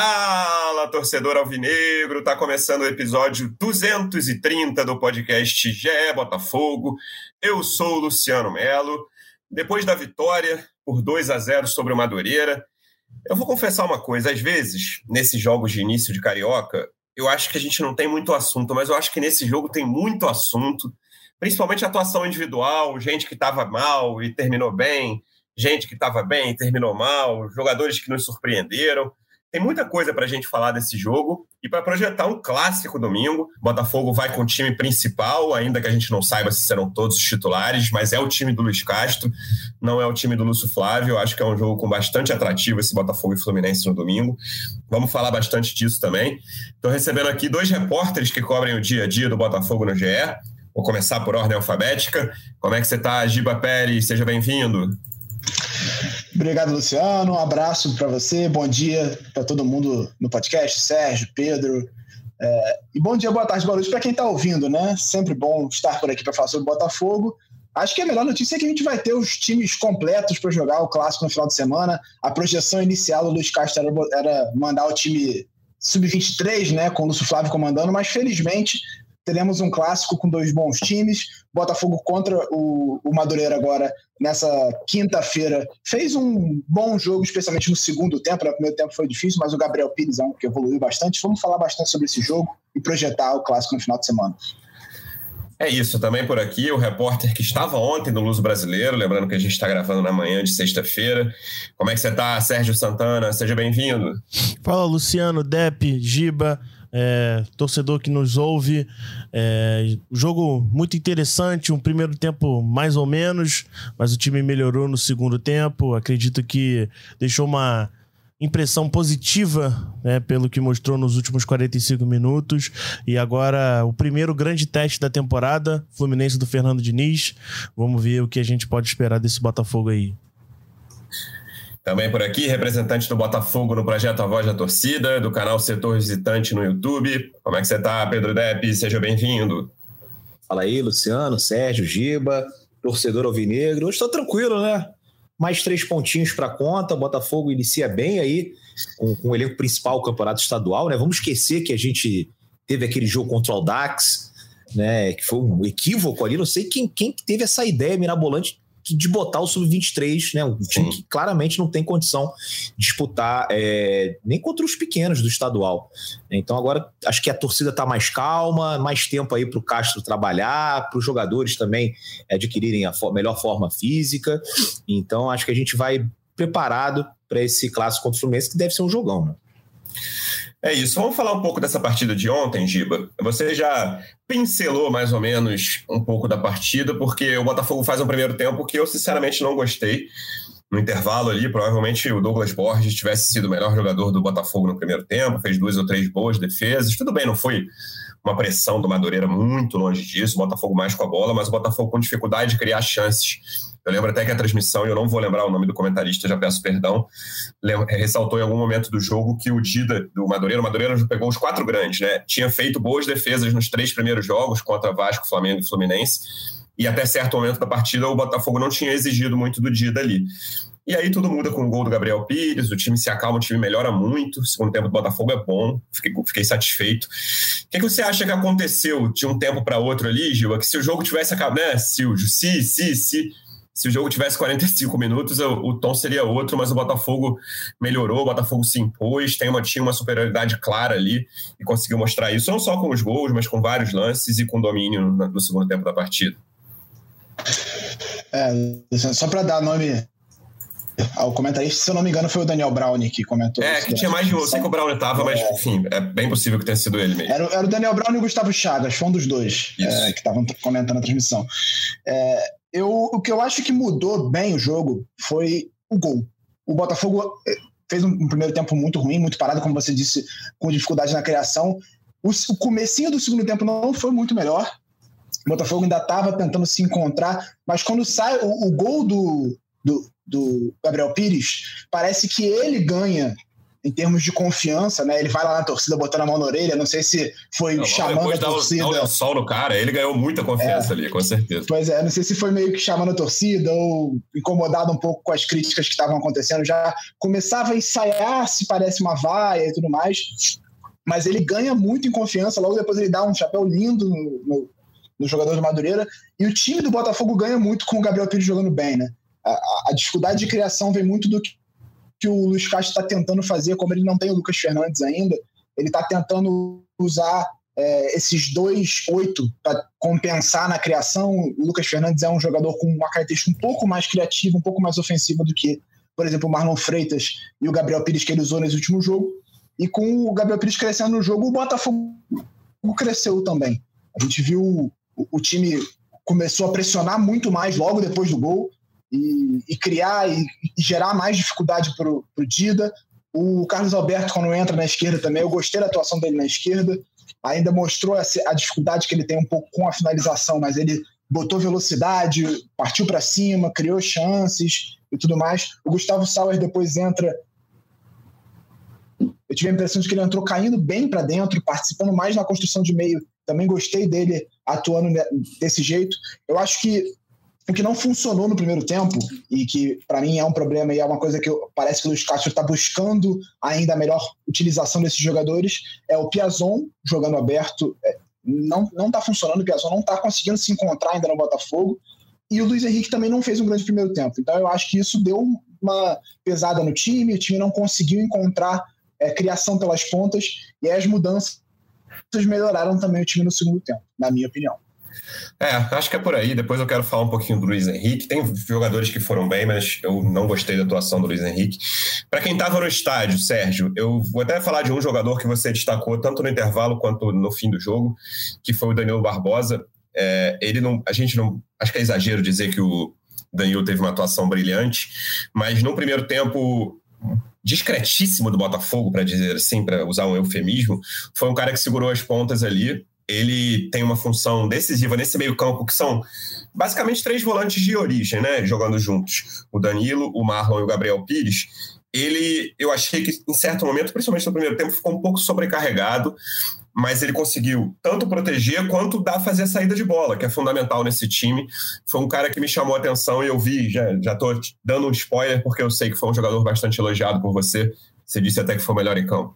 Fala, torcedor alvinegro! Tá começando o episódio 230 do podcast GE Botafogo. Eu sou o Luciano Melo. Depois da vitória por 2 a 0 sobre o Madureira, eu vou confessar uma coisa: às vezes, nesses jogos de início de Carioca, eu acho que a gente não tem muito assunto, mas eu acho que nesse jogo tem muito assunto, principalmente atuação individual, gente que estava mal e terminou bem, gente que estava bem e terminou mal, jogadores que nos surpreenderam. Tem muita coisa para a gente falar desse jogo e para projetar um clássico domingo. Botafogo vai com o time principal, ainda que a gente não saiba se serão todos os titulares, mas é o time do Luiz Castro, não é o time do Lúcio Flávio. Eu acho que é um jogo com bastante atrativo esse Botafogo e Fluminense no domingo. Vamos falar bastante disso também. Estou recebendo aqui dois repórteres que cobrem o dia a dia do Botafogo no GE. Vou começar por ordem alfabética. Como é que você está, Giba Pérez? Seja bem-vindo. Obrigado, Luciano. Um abraço para você. Bom dia para todo mundo no podcast, Sérgio, Pedro. É, e bom dia, boa tarde, boa noite para quem está ouvindo, né? Sempre bom estar por aqui para falar sobre Botafogo. Acho que a melhor notícia é que a gente vai ter os times completos para jogar o clássico no final de semana. A projeção inicial do Luiz Castro era, era mandar o time sub-23, né, com o Lúcio Flávio comandando, mas felizmente teremos um clássico com dois bons times. Botafogo contra o, o Madureira agora nessa quinta-feira fez um bom jogo, especialmente no segundo tempo. No primeiro tempo foi difícil, mas o Gabriel Pires é um que evoluiu bastante. Vamos falar bastante sobre esse jogo e projetar o clássico no final de semana. É isso, também por aqui, o repórter que estava ontem no Luso Brasileiro, lembrando que a gente está gravando na manhã de sexta-feira. Como é que você está, Sérgio Santana? Seja bem-vindo. Fala, Luciano, Depp, Giba é, torcedor que nos ouve. É, jogo muito interessante, um primeiro tempo mais ou menos, mas o time melhorou no segundo tempo. Acredito que deixou uma impressão positiva né, pelo que mostrou nos últimos 45 minutos. E agora o primeiro grande teste da temporada, Fluminense do Fernando Diniz. Vamos ver o que a gente pode esperar desse Botafogo aí. Também por aqui, representante do Botafogo no projeto A Voz da Torcida, do canal Setor Visitante no YouTube. Como é que você está, Pedro Depp? Seja bem-vindo. Fala aí, Luciano, Sérgio, Giba, torcedor alvinegro. Hoje estou tranquilo, né? Mais três pontinhos para conta. O Botafogo inicia bem aí com, com o elenco principal do campeonato estadual, né? Vamos esquecer que a gente teve aquele jogo contra o Dax, né? Que foi um equívoco ali. Não sei quem, quem teve essa ideia mirabolante de botar o sub-23, né? Um time que claramente não tem condição de disputar é, nem contra os pequenos do estadual. Então agora acho que a torcida está mais calma, mais tempo aí para o Castro trabalhar, para os jogadores também adquirirem a for melhor forma física. Então acho que a gente vai preparado para esse clássico contra o Fluminense, que deve ser um jogão, né? É isso. Vamos falar um pouco dessa partida de ontem, Giba. Você já pincelou mais ou menos um pouco da partida, porque o Botafogo faz um primeiro tempo que eu sinceramente não gostei. No intervalo ali, provavelmente o Douglas Borges tivesse sido o melhor jogador do Botafogo no primeiro tempo, fez duas ou três boas defesas. Tudo bem, não foi uma pressão do Madureira muito longe disso, o Botafogo mais com a bola, mas o Botafogo com dificuldade de criar chances. Eu lembro até que a transmissão, e eu não vou lembrar o nome do comentarista, já peço perdão, ressaltou em algum momento do jogo que o Dida, do Madureira, o Madureira pegou os quatro grandes, né? Tinha feito boas defesas nos três primeiros jogos contra Vasco, Flamengo e Fluminense, e até certo momento da partida o Botafogo não tinha exigido muito do Dida ali. E aí tudo muda com o gol do Gabriel Pires, o time se acalma, o time melhora muito, o segundo tempo do Botafogo é bom, fiquei, fiquei satisfeito. O que, que, você acha que aconteceu de um tempo para outro ali, Gil? É que se o jogo tivesse acabado, né, Silvio? Se, se, se se o jogo tivesse 45 minutos, o, o, tom seria outro, mas o Botafogo melhorou, o Botafogo se impôs, tem uma, tinha uma superioridade clara ali e conseguiu mostrar isso, não só com os gols, mas com vários lances e com domínio no, no segundo tempo da partida. É, só para dar nome ao comentarista, se eu não me engano, foi o Daniel Brown que comentou. É, que tinha mais de sei que o Brown estava, mas é. enfim, é bem possível que tenha sido ele mesmo. Era, era o Daniel Brown e o Gustavo Chagas, foi um dos dois é, que estavam comentando a transmissão. É, eu, o que eu acho que mudou bem o jogo foi o gol. O Botafogo eh, fez um, primeiro tempo muito ruim, muito parado, como você disse, com dificuldade na criação. O, o comecinho do segundo tempo não foi muito melhor. O Botafogo ainda estava tentando se encontrar, mas quando sai o, o gol do, do, do, Gabriel Pires, parece que ele ganha em termos de confiança, né? Ele vai lá na torcida botando a mão na orelha, não sei se foi não, chamando a torcida. Dá o sol no cara, ele ganhou muita confiança é. ali, com certeza. Pois é, não sei se foi meio que chamando a torcida ou incomodado um pouco com as críticas que estavam acontecendo, já começava a ensaiar se parece uma vaia e tudo mais. Mas ele ganha muito em confiança, logo depois ele dá um chapéu lindo no, no, no jogador do Madureira. E o time do Botafogo ganha muito com o Gabriel Pires jogando bem, né? A, a dificuldade de criação vem muito do que que o Luiz Castro está tentando fazer, como ele não tem o Lucas Fernandes ainda, ele está tentando usar é, esses dois oito para compensar na criação. O Lucas Fernandes é um jogador com uma característica um pouco mais criativa, um pouco mais ofensiva do que, por exemplo, o Marlon Freitas e o Gabriel Pires que ele usou nesse último jogo. E com o Gabriel Pires crescendo no jogo, o Botafogo cresceu também. A gente viu o, o time começou a pressionar muito mais logo depois do gol e, e criar e, e, gerar mais dificuldade para o Dida. O Carlos Alberto, quando entra na esquerda também, eu gostei da atuação dele na esquerda. Ainda mostrou a, a dificuldade que ele tem um pouco com a finalização, mas ele botou velocidade, partiu para cima, criou chances e tudo mais. O Gustavo Sauer depois entra. Eu tive a impressão de que ele entrou caindo bem para dentro, participando mais na construção de meio. Também gostei dele atuando desse jeito. Eu acho que o que não funcionou no primeiro tempo, e que para mim é um problema e é uma coisa que eu, parece que o Luiz Castro está buscando ainda a melhor utilização desses jogadores, é o Piazon jogando aberto. É, não, não tá funcionando, o Piazon não está conseguindo se encontrar ainda no Botafogo. E o Luiz Henrique também não fez um grande primeiro tempo. Então eu acho que isso deu uma pesada no time, o time não conseguiu encontrar é, criação pelas pontas, e as mudanças melhoraram também o time no segundo tempo, na minha opinião. É, acho que é por aí. Depois eu quero falar um pouquinho do Luiz Henrique. Tem jogadores que foram bem, mas eu não gostei da atuação do Luiz Henrique. Para quem estava no estádio, Sérgio, eu vou até falar de um jogador que você destacou tanto no intervalo quanto no fim do jogo, que foi o Danilo Barbosa. É, ele não, a gente não, acho que é exagero dizer que o Danilo teve uma atuação brilhante, mas no primeiro tempo discretíssimo do Botafogo, para dizer assim, para usar um eufemismo, foi um cara que segurou as pontas ali ele tem uma função decisiva nesse meio-campo, que são basicamente três volantes de origem, né? Jogando juntos. O Danilo, o Marlon e o Gabriel Pires. Ele, eu achei que em certo momento, principalmente no primeiro tempo, ficou um pouco sobrecarregado, mas ele conseguiu tanto proteger quanto dar fazer a saída de bola, que é fundamental nesse time. Foi um cara que me chamou a atenção e eu vi, já, já dando um spoiler, porque eu sei que foi um jogador bastante elogiado por você. Você disse até que foi o melhor em campo.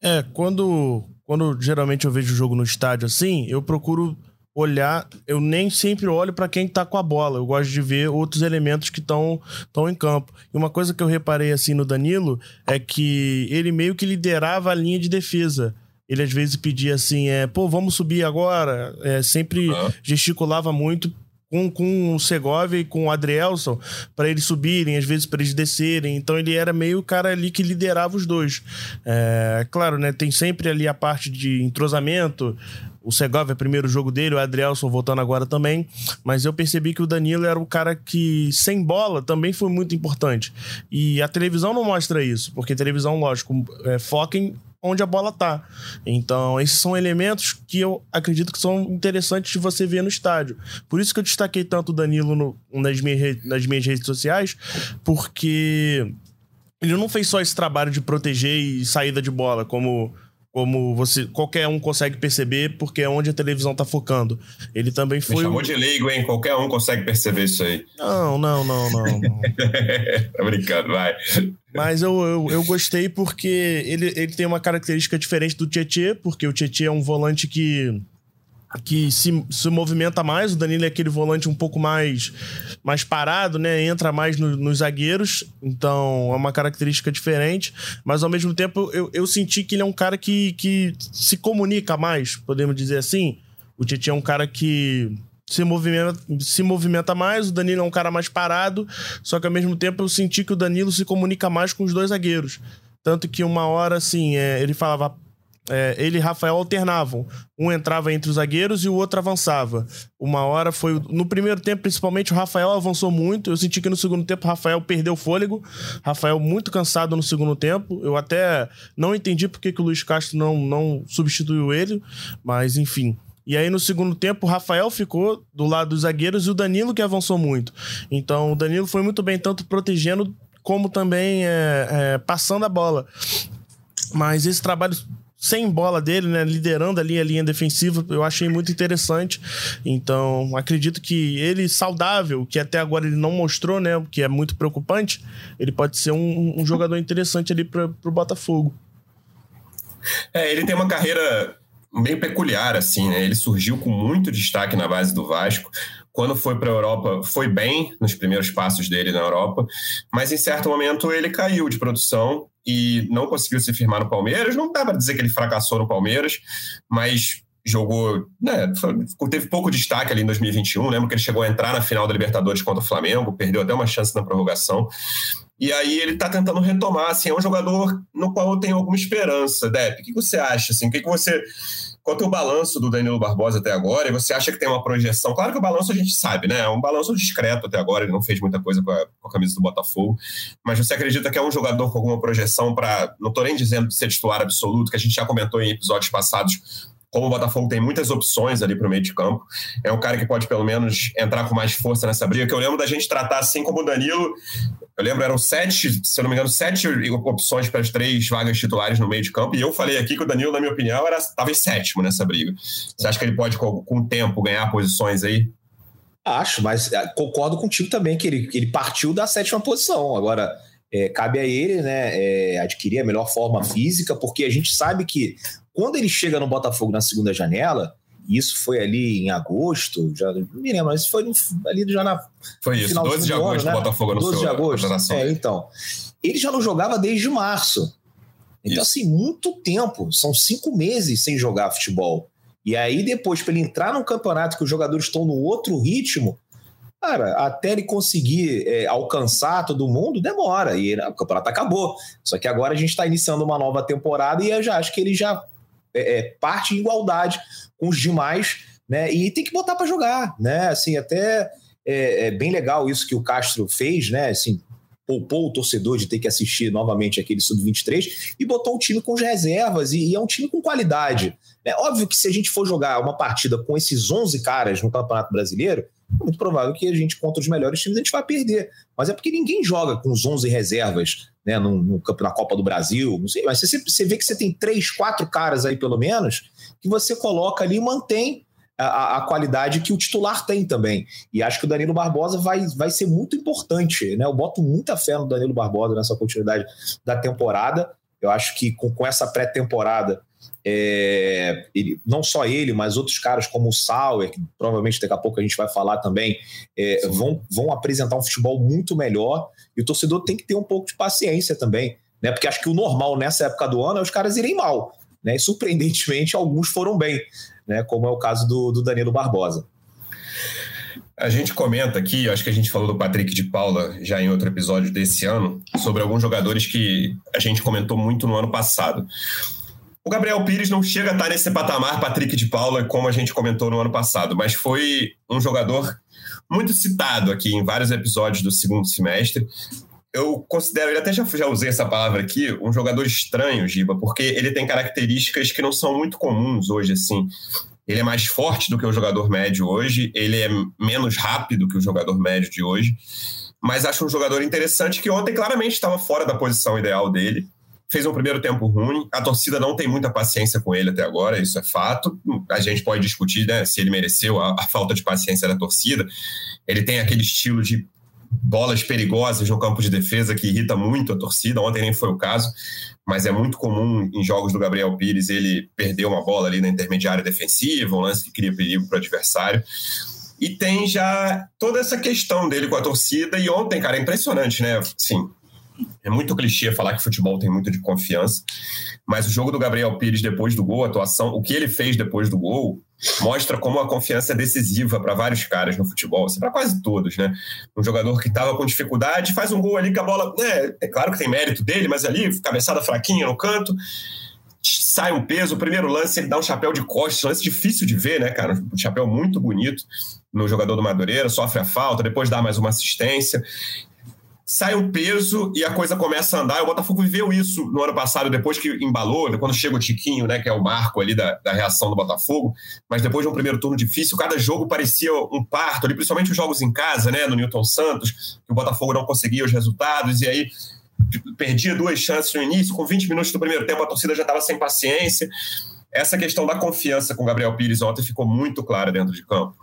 É, quando, quando geralmente eu vejo o jogo no estádio assim, eu procuro olhar, eu nem sempre olho para quem tá com a bola. Eu gosto de ver outros elementos que estão em campo. E uma coisa que eu reparei assim no Danilo é que ele meio que liderava a linha de defesa. Ele às vezes pedia assim, é, pô, vamos subir agora. É, sempre uhum. gesticulava muito com, com o Segovia e com o Adrielson para eles subirem, às vezes para eles descerem. Então ele era meio o cara ali que liderava os dois. É, claro, né? Tem sempre ali a parte de entrosamento. O Segovia, primeiro jogo dele, o Adrielson voltando agora também. Mas eu percebi que o Danilo era o cara que, sem bola, também foi muito importante. E a televisão não mostra isso, porque a televisão, lógico, é, foca em onde a bola tá. Então, esses são elementos que eu acredito que são interessantes de você ver no estádio. Por isso que eu destaquei tanto o Danilo no, nas, minhas, nas minhas redes sociais, porque ele não fez só esse trabalho de proteger e saída de bola, como como você qualquer um consegue perceber, porque é onde a televisão tá focando. Ele também foi. Me chamou de leigo, hein? Qualquer um consegue perceber isso aí. Não, não, não, não. não. tá brincando, vai. Mas eu, eu, eu, gostei porque ele, ele tem uma característica diferente do Tietê, porque o Tietê é um volante que que se, se movimenta mais. O Danilo é aquele volante um pouco mais, mais parado, né? Entra mais no, nos zagueiros. Então é uma característica diferente. Mas ao mesmo tempo eu, eu senti que ele é um cara que, que se comunica mais, podemos dizer assim. O Titi é um cara que se movimenta, se movimenta mais, o Danilo é um cara mais parado, só que ao mesmo tempo eu senti que o Danilo se comunica mais com os dois zagueiros. Tanto que uma hora, assim, é, ele falava, é, ele e Rafael alternavam. Um entrava entre os zagueiros e o outro avançava. Uma hora foi. No primeiro tempo, principalmente, o Rafael avançou muito. Eu senti que no segundo tempo o Rafael perdeu fôlego. Rafael muito cansado no segundo tempo. Eu até não entendi porque que o Luiz Castro não, não substituiu ele, mas enfim. E aí, no segundo tempo, o Rafael ficou do lado dos zagueiros e o Danilo que avançou muito. Então, o Danilo foi muito bem, tanto protegendo como também é, é, passando a bola. Mas esse trabalho sem bola dele, né, liderando ali a linha defensiva, eu achei muito interessante. Então, acredito que ele saudável, que até agora ele não mostrou, né, que é muito preocupante, ele pode ser um, um jogador interessante ali para o Botafogo. É, ele tem uma carreira bem peculiar, assim, né? Ele surgiu com muito destaque na base do Vasco. Quando foi para a Europa, foi bem nos primeiros passos dele na Europa, mas em certo momento ele caiu de produção e não conseguiu se firmar no Palmeiras. Não dá para dizer que ele fracassou no Palmeiras, mas jogou, né, teve pouco destaque ali em 2021. Lembro que ele chegou a entrar na final da Libertadores contra o Flamengo, perdeu até uma chance na prorrogação. E aí ele está tentando retomar, assim, é um jogador no qual eu tenho alguma esperança. Dep, o que você acha? Assim, o que você qual é o balanço do Danilo Barbosa até agora? E você acha que tem uma projeção? Claro que o balanço a gente sabe, né? É um balanço discreto até agora, ele não fez muita coisa com a, com a camisa do Botafogo. Mas você acredita que é um jogador com alguma projeção para. Não estou nem dizendo ser titular absoluto, que a gente já comentou em episódios passados como o Botafogo tem muitas opções ali para o meio de campo, é um cara que pode pelo menos entrar com mais força nessa briga, que eu lembro da gente tratar assim como o Danilo, eu lembro eram sete, se eu não me engano, sete opções para as três vagas titulares no meio de campo, e eu falei aqui que o Danilo, na minha opinião, estava em sétimo nessa briga. Você acha que ele pode, com, com o tempo, ganhar posições aí? Acho, mas é, concordo contigo também que ele, ele partiu da sétima posição. Agora, é, cabe a ele né, é, adquirir a melhor forma física, porque a gente sabe que quando ele chega no Botafogo na segunda janela, isso foi ali em agosto, já não me lembro, mas foi no, ali já na. Foi isso, 12 de agosto, ano, né? Botafogo no 12 de agosto. É, então. Ele já não jogava desde março. Então, isso. assim, muito tempo. São cinco meses sem jogar futebol. E aí, depois, para ele entrar num campeonato que os jogadores estão no outro ritmo, cara, até ele conseguir é, alcançar todo mundo, demora. E o campeonato acabou. Só que agora a gente está iniciando uma nova temporada e eu já acho que ele já é, é, parte em igualdade com os demais, né? E tem que botar para jogar, né? Assim, até é, é, bem legal isso que o Castro fez, né? Assim, poupou o torcedor de ter que assistir novamente aquele sub-23 e botou um time com reservas e, e, é um time com qualidade. É óbvio que se a gente for jogar uma partida com esses 11 caras no Campeonato Brasileiro, é muito provável que a gente, contra os melhores times, a gente vai perder. Mas é porque ninguém joga com os 11 reservas né, no, no, na Copa do Brasil, não sei, mas você, você vê que você tem três, quatro caras aí, pelo menos, que você coloca ali e mantém a, a, qualidade que o titular tem também. E acho que o Danilo Barbosa vai, vai ser muito importante. Né? Eu boto muita fé no Danilo Barbosa nessa continuidade da temporada. Eu acho que com, com essa pré-temporada é, ele, não só ele, mas outros caras como o Sauer, que provavelmente daqui a pouco a gente vai falar também, é, vão, vão apresentar um futebol muito melhor. E o torcedor tem que ter um pouco de paciência também, né? Porque acho que o normal nessa época do ano é os caras irem mal. Né? E surpreendentemente, alguns foram bem, né? como é o caso do, do Danilo Barbosa. A gente comenta aqui, acho que a gente falou do Patrick de Paula já em outro episódio desse ano, sobre alguns jogadores que a gente comentou muito no ano passado. O Gabriel Pires não chega a estar nesse patamar, Patrick de Paula, como a gente comentou no ano passado, mas foi um jogador muito citado aqui em vários episódios do segundo semestre. Eu considero, ele até já, já usei essa palavra aqui, um jogador estranho, Giba, porque ele tem características que não são muito comuns hoje, assim. Ele é mais forte do que o jogador médio hoje, ele é menos rápido que o jogador médio de hoje, mas acho um jogador interessante que ontem claramente estava fora da posição ideal dele fez um primeiro tempo ruim. A torcida não tem muita paciência com ele até agora, isso é fato. A gente pode discutir né, se ele mereceu a, a falta de paciência da torcida. Ele tem aquele estilo de bolas perigosas no campo de defesa que irrita muito a torcida. Ontem nem foi o caso, mas é muito comum em jogos do Gabriel Pires ele perder uma bola ali na intermediária defensiva, um lance que cria perigo para o adversário. E tem já toda essa questão dele com a torcida. E ontem, cara, é impressionante, né? Sim, é muito clichê falar que futebol tem muito de confiança, mas o jogo do Gabriel Pires depois do gol, a atuação, o que ele fez depois do gol, mostra como a confiança é decisiva para vários caras no futebol, assim, para quase todos, né? Um jogador que estava com dificuldade faz um gol ali que a bola, né, é claro que tem mérito dele, mas ali cabeçada fraquinha no canto, sai um peso, o primeiro lance ele dá um chapéu de costas, lance difícil de ver, né, cara? Um chapéu muito bonito no jogador do Madureira, sofre a falta, depois dá mais uma assistência sai um peso e a coisa começa a andar. O Botafogo viveu isso no ano passado, depois que embalou, quando chega o Tiquinho, né, que é o marco ali da, da reação do Botafogo. Mas depois de um primeiro turno difícil, cada jogo parecia um parto, ali, principalmente os jogos em casa, né, no Newton Santos, que o Botafogo não conseguia os resultados, e aí perdia duas chances no início, com 20 minutos do primeiro tempo a torcida já estava sem paciência. Essa questão da confiança com o Gabriel Pires ontem ficou muito clara dentro de campo.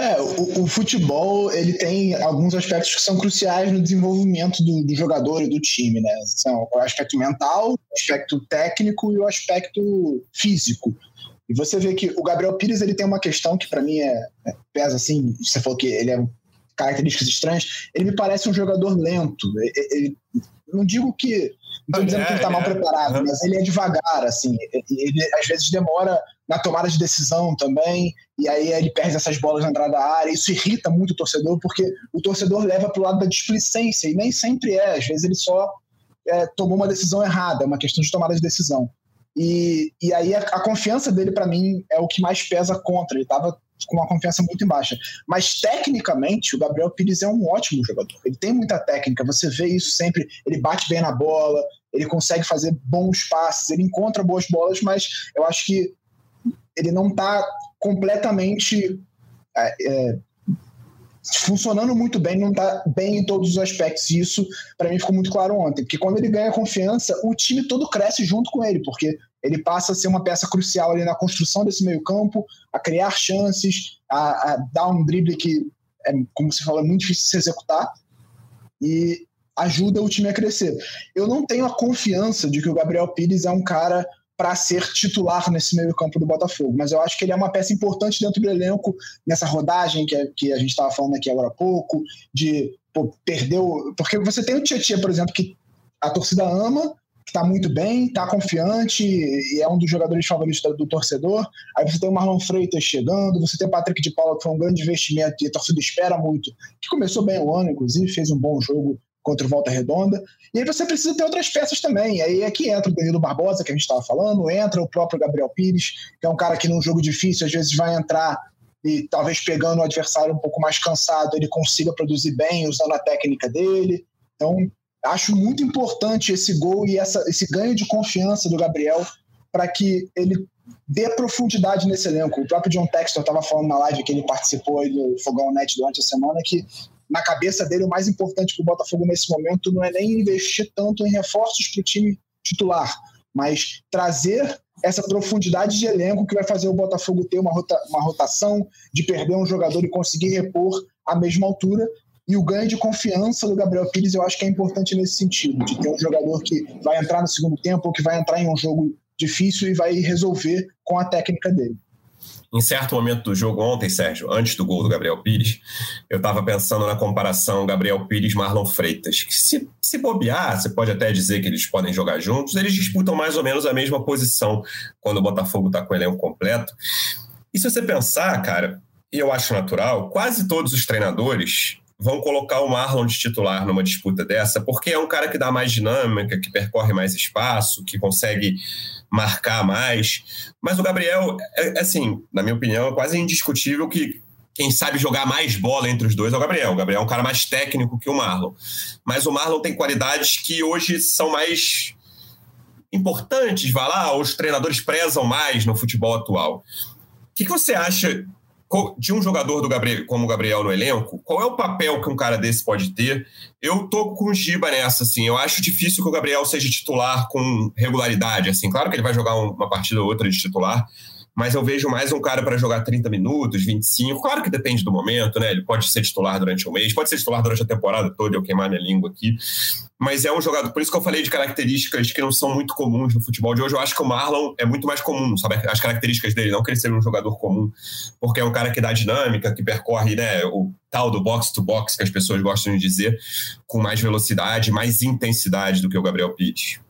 É, o, o, futebol ele tem alguns aspectos que são cruciais no desenvolvimento do, do, jogador e do time, né? São o aspecto mental, o aspecto técnico e o aspecto físico. E você vê que o Gabriel Pires ele tem uma questão que para mim é, é, pesa assim. Você falou que ele é características estranhas. Ele me parece um jogador lento. Ele, ele não digo que não estou dizendo que ele está é, mal é. preparado, mas ele é devagar, assim. Ele às vezes demora na tomada de decisão também, e aí ele perde essas bolas na entrada da área. Isso irrita muito o torcedor, porque o torcedor leva para o lado da displicência, e nem sempre é. Às vezes ele só é, tomou uma decisão errada, é uma questão de tomada de decisão. E, e aí a, a confiança dele, para mim, é o que mais pesa contra. Ele estava com uma confiança muito baixa. Mas tecnicamente, o Gabriel Pires é um ótimo jogador. Ele tem muita técnica, você vê isso sempre. Ele bate bem na bola, ele consegue fazer bons passes, ele encontra boas bolas, mas eu acho que ele não está completamente é, é, funcionando muito bem, não está bem em todos os aspectos. E isso, para mim, ficou muito claro ontem. Porque quando ele ganha confiança, o time todo cresce junto com ele, porque ele passa a ser uma peça crucial ali na construção desse meio-campo, a criar chances, a, a, dar um drible que, é, como você falou, é muito difícil de se executar. E ajuda o time a crescer. Eu não tenho a confiança de que o Gabriel Pires é um cara para ser titular nesse meio-campo do Botafogo, mas eu acho que ele é uma peça importante dentro do elenco, nessa rodagem que, que a gente estava falando aqui agora há pouco, de pô, perder o. Porque você tem o Tietchan, por exemplo, que a torcida ama, que está muito bem, está confiante e é um dos jogadores favoritos do torcedor. Aí você tem o Marlon Freitas chegando, você tem o Patrick de Paula, que foi um grande investimento e a torcida espera muito, que começou bem o ano, inclusive, fez um bom jogo contra o Volta Redonda. E aí você precisa ter outras peças também. Aí é que entra o Danilo Barbosa, que a gente estava falando, entra o próprio Gabriel Pires, que é um cara que num jogo difícil às vezes vai entrar e talvez pegando o adversário um pouco mais cansado, ele consiga produzir bem usando a técnica dele. Então, acho muito importante esse gol e essa, esse ganho de confiança do Gabriel para que ele dê profundidade nesse elenco. O próprio John Textor estava falando na live que ele participou do Fogão Net durante a semana que na cabeça dele, o mais importante para o Botafogo nesse momento não é nem investir tanto em reforços para o time titular, mas trazer essa profundidade de elenco que vai fazer o Botafogo ter uma, rota, uma rotação, de perder um jogador e conseguir repor à mesma altura. E o ganho de confiança do Gabriel Pires eu acho que é importante nesse sentido, de ter um jogador que vai entrar no segundo tempo ou que vai entrar em um jogo difícil e vai resolver com a técnica dele em certo momento do jogo ontem, Sérgio, antes do gol do Gabriel Pires, eu estava pensando na comparação Gabriel Pires-Marlon Freitas. Que se, se bobear, você pode até dizer que eles podem jogar juntos, eles disputam mais ou menos a mesma posição quando o Botafogo está com o elenco completo. E se você pensar, cara, e eu acho natural, quase todos os treinadores vão colocar o Marlon de titular numa disputa dessa, porque é um cara que dá mais dinâmica, que percorre mais espaço, que consegue marcar mais. Mas o Gabriel, é, é, assim, na minha opinião, é quase indiscutível que quem sabe jogar mais bola entre os dois é o Gabriel. O Gabriel é um cara mais técnico que o Marlon. Mas o Marlon tem qualidades que hoje são mais importantes, vai lá, os treinadores prezam mais no futebol atual. O que, que você acha de um jogador do Gabriel, como o Gabriel no elenco, qual é o papel que um cara desse pode ter? Eu tô com o Giba nessa, assim. Eu acho difícil que o Gabriel seja titular com regularidade, assim. Claro que ele vai jogar uma partida ou outra de titular, mas eu vejo mais um cara para jogar 30 minutos, 25. Claro que depende do momento, né? Ele pode ser titular durante um mês, pode ser titular durante a temporada toda, eu queimar minha língua aqui. Mas é um jogador, por isso que eu falei de características que não são muito comuns no futebol de hoje. Eu acho que o Marlon é muito mais comum, sabe? As características dele, não que ele seja um jogador comum, porque é um cara que dá dinâmica, que percorre, né, o tal do box to box que as pessoas gostam de dizer, com mais velocidade, mais intensidade do que o Gabriel Pitt.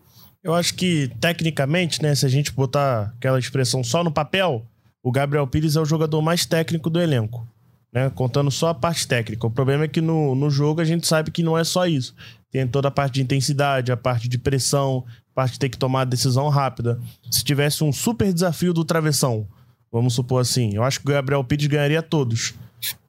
Eu acho que, tecnicamente, né, se a gente botar aquela expressão só no papel, o Gabriel Pires é o jogador mais técnico do elenco. Né, contando só a parte técnica. O problema é que no, no jogo a gente sabe que não é só isso. Tem toda a parte de intensidade, a parte de pressão, a parte de ter que tomar decisão rápida. Se tivesse um super desafio do travessão, vamos supor assim, eu acho que o Gabriel Pires ganharia todos.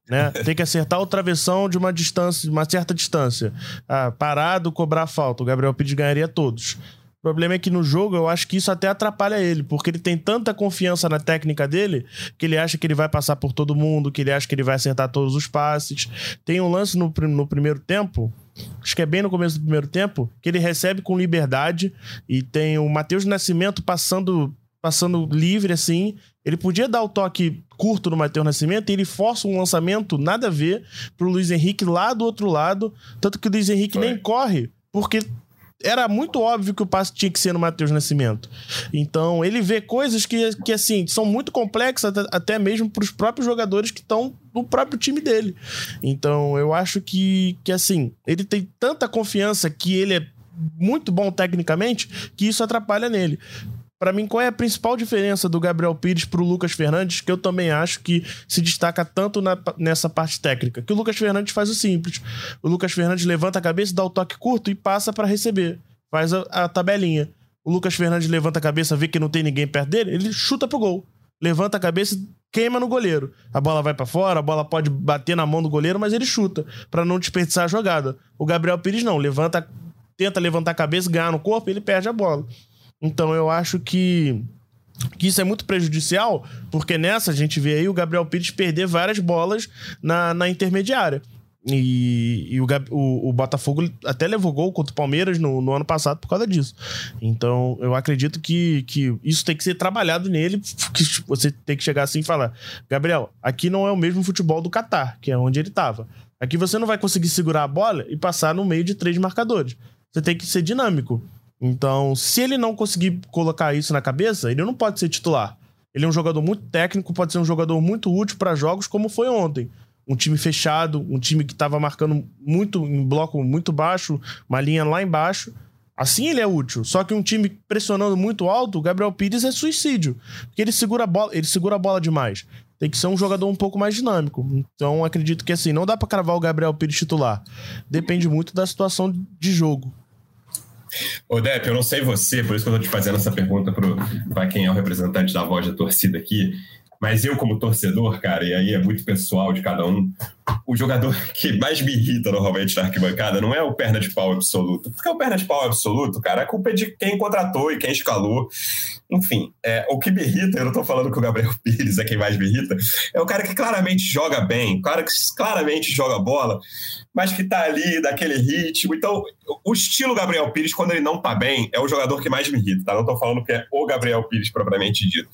Né? Tem que acertar o travessão de uma distância, de uma certa distância. Ah, parado, cobrar falta. O Gabriel Pires ganharia todos. O problema é que no jogo eu acho que isso até atrapalha ele, porque ele tem tanta confiança na técnica dele que ele acha que ele vai passar por todo mundo, que ele acha que ele vai acertar todos os passes. Tem um lance no, no primeiro tempo, acho que é bem no começo do primeiro tempo, que ele recebe com liberdade e tem o Matheus Nascimento passando passando livre assim. Ele podia dar o toque curto no Matheus Nascimento e ele força um lançamento nada a ver pro Luiz Henrique lá do outro lado, tanto que o Luiz Henrique Foi. nem corre, porque era muito óbvio que o passe tinha que ser no Matheus Nascimento. Então, ele vê coisas que, que assim, são muito complexas, até mesmo para os próprios jogadores que estão no próprio time dele. Então, eu acho que, que, assim, ele tem tanta confiança que ele é muito bom tecnicamente que isso atrapalha nele. Para mim, qual é a principal diferença do Gabriel Pires pro Lucas Fernandes, que eu também acho que se destaca tanto na, nessa parte técnica? Que o Lucas Fernandes faz o simples. O Lucas Fernandes levanta a cabeça, dá o toque curto e passa para receber. Faz a, a, tabelinha. O Lucas Fernandes levanta a cabeça, vê que não tem ninguém perto dele, ele chuta pro gol. Levanta a cabeça, queima no goleiro. A bola vai para fora, a bola pode bater na mão do goleiro, mas ele chuta para não desperdiçar a jogada. O Gabriel Pires não, levanta, tenta levantar a cabeça, ganhar no corpo, ele perde a bola. Então eu acho que que isso é muito prejudicial, porque nessa a gente vê aí o Gabriel Pires perder várias bolas na, na intermediária. E, e o, o, o, Botafogo até levou gol contra o Palmeiras no, no, ano passado por causa disso. Então, eu acredito que, que isso tem que ser trabalhado nele. Que você tem que chegar assim e falar: Gabriel, aqui não é o mesmo futebol do Catar, que é onde ele estava. Aqui você não vai conseguir segurar a bola e passar no meio de três marcadores. Você tem que ser dinâmico. Então, se ele não conseguir colocar isso na cabeça, ele não pode ser titular. Ele é um jogador muito técnico, pode ser um jogador muito útil para jogos como foi ontem. Um time fechado, um time que estava marcando muito em bloco muito baixo, uma linha lá embaixo. Assim ele é útil. Só que um time pressionando muito alto, o Gabriel Pires é suicídio. Porque ele segura a bola, ele segura a bola demais. Tem que ser um jogador um pouco mais dinâmico. Então acredito que assim, não dá para cravar o Gabriel Pires titular. Depende muito da situação de jogo. Ô, Depp, eu não sei você, por isso que eu tô te fazendo essa pergunta para quem é o representante da voz da torcida aqui. Mas eu, como torcedor, cara, e aí é muito pessoal de cada um, o jogador que mais me irrita normalmente na arquibancada não é o perna de pau absoluto. Porque o perna de pau absoluto, cara, a culpa é de quem contratou e quem escalou. Enfim, é, o que me irrita, eu não tô falando que o Gabriel Pires é quem mais me irrita, é o cara que claramente joga bem, o cara que claramente joga bola, mas que tá ali daquele ritmo. Então, o estilo Gabriel Pires, quando ele não tá bem, é o jogador que mais me irrita, tá? Não tô falando que é o Gabriel Pires propriamente dito.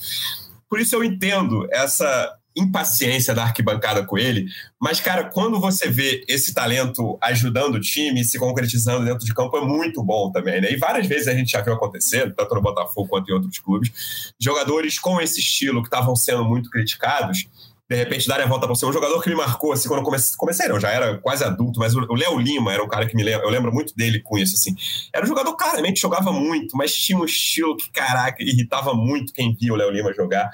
Por isso eu entendo essa impaciência da arquibancada com ele, mas, cara, quando você vê esse talento ajudando o time, se concretizando dentro de campo, é muito bom também, né? E várias vezes a gente já viu acontecer, tanto no Botafogo quanto em outros clubes, jogadores com esse estilo que estavam sendo muito criticados, de repente darem a volta para você. Um jogador que me marcou, assim, quando eu comecei, comecei não, já era quase adulto, mas o Léo Lima era um cara que me lembra, eu lembro muito dele com isso, assim. Era um jogador claramente jogava muito, mas tinha um estilo que, caraca, irritava muito quem via o Léo Lima jogar.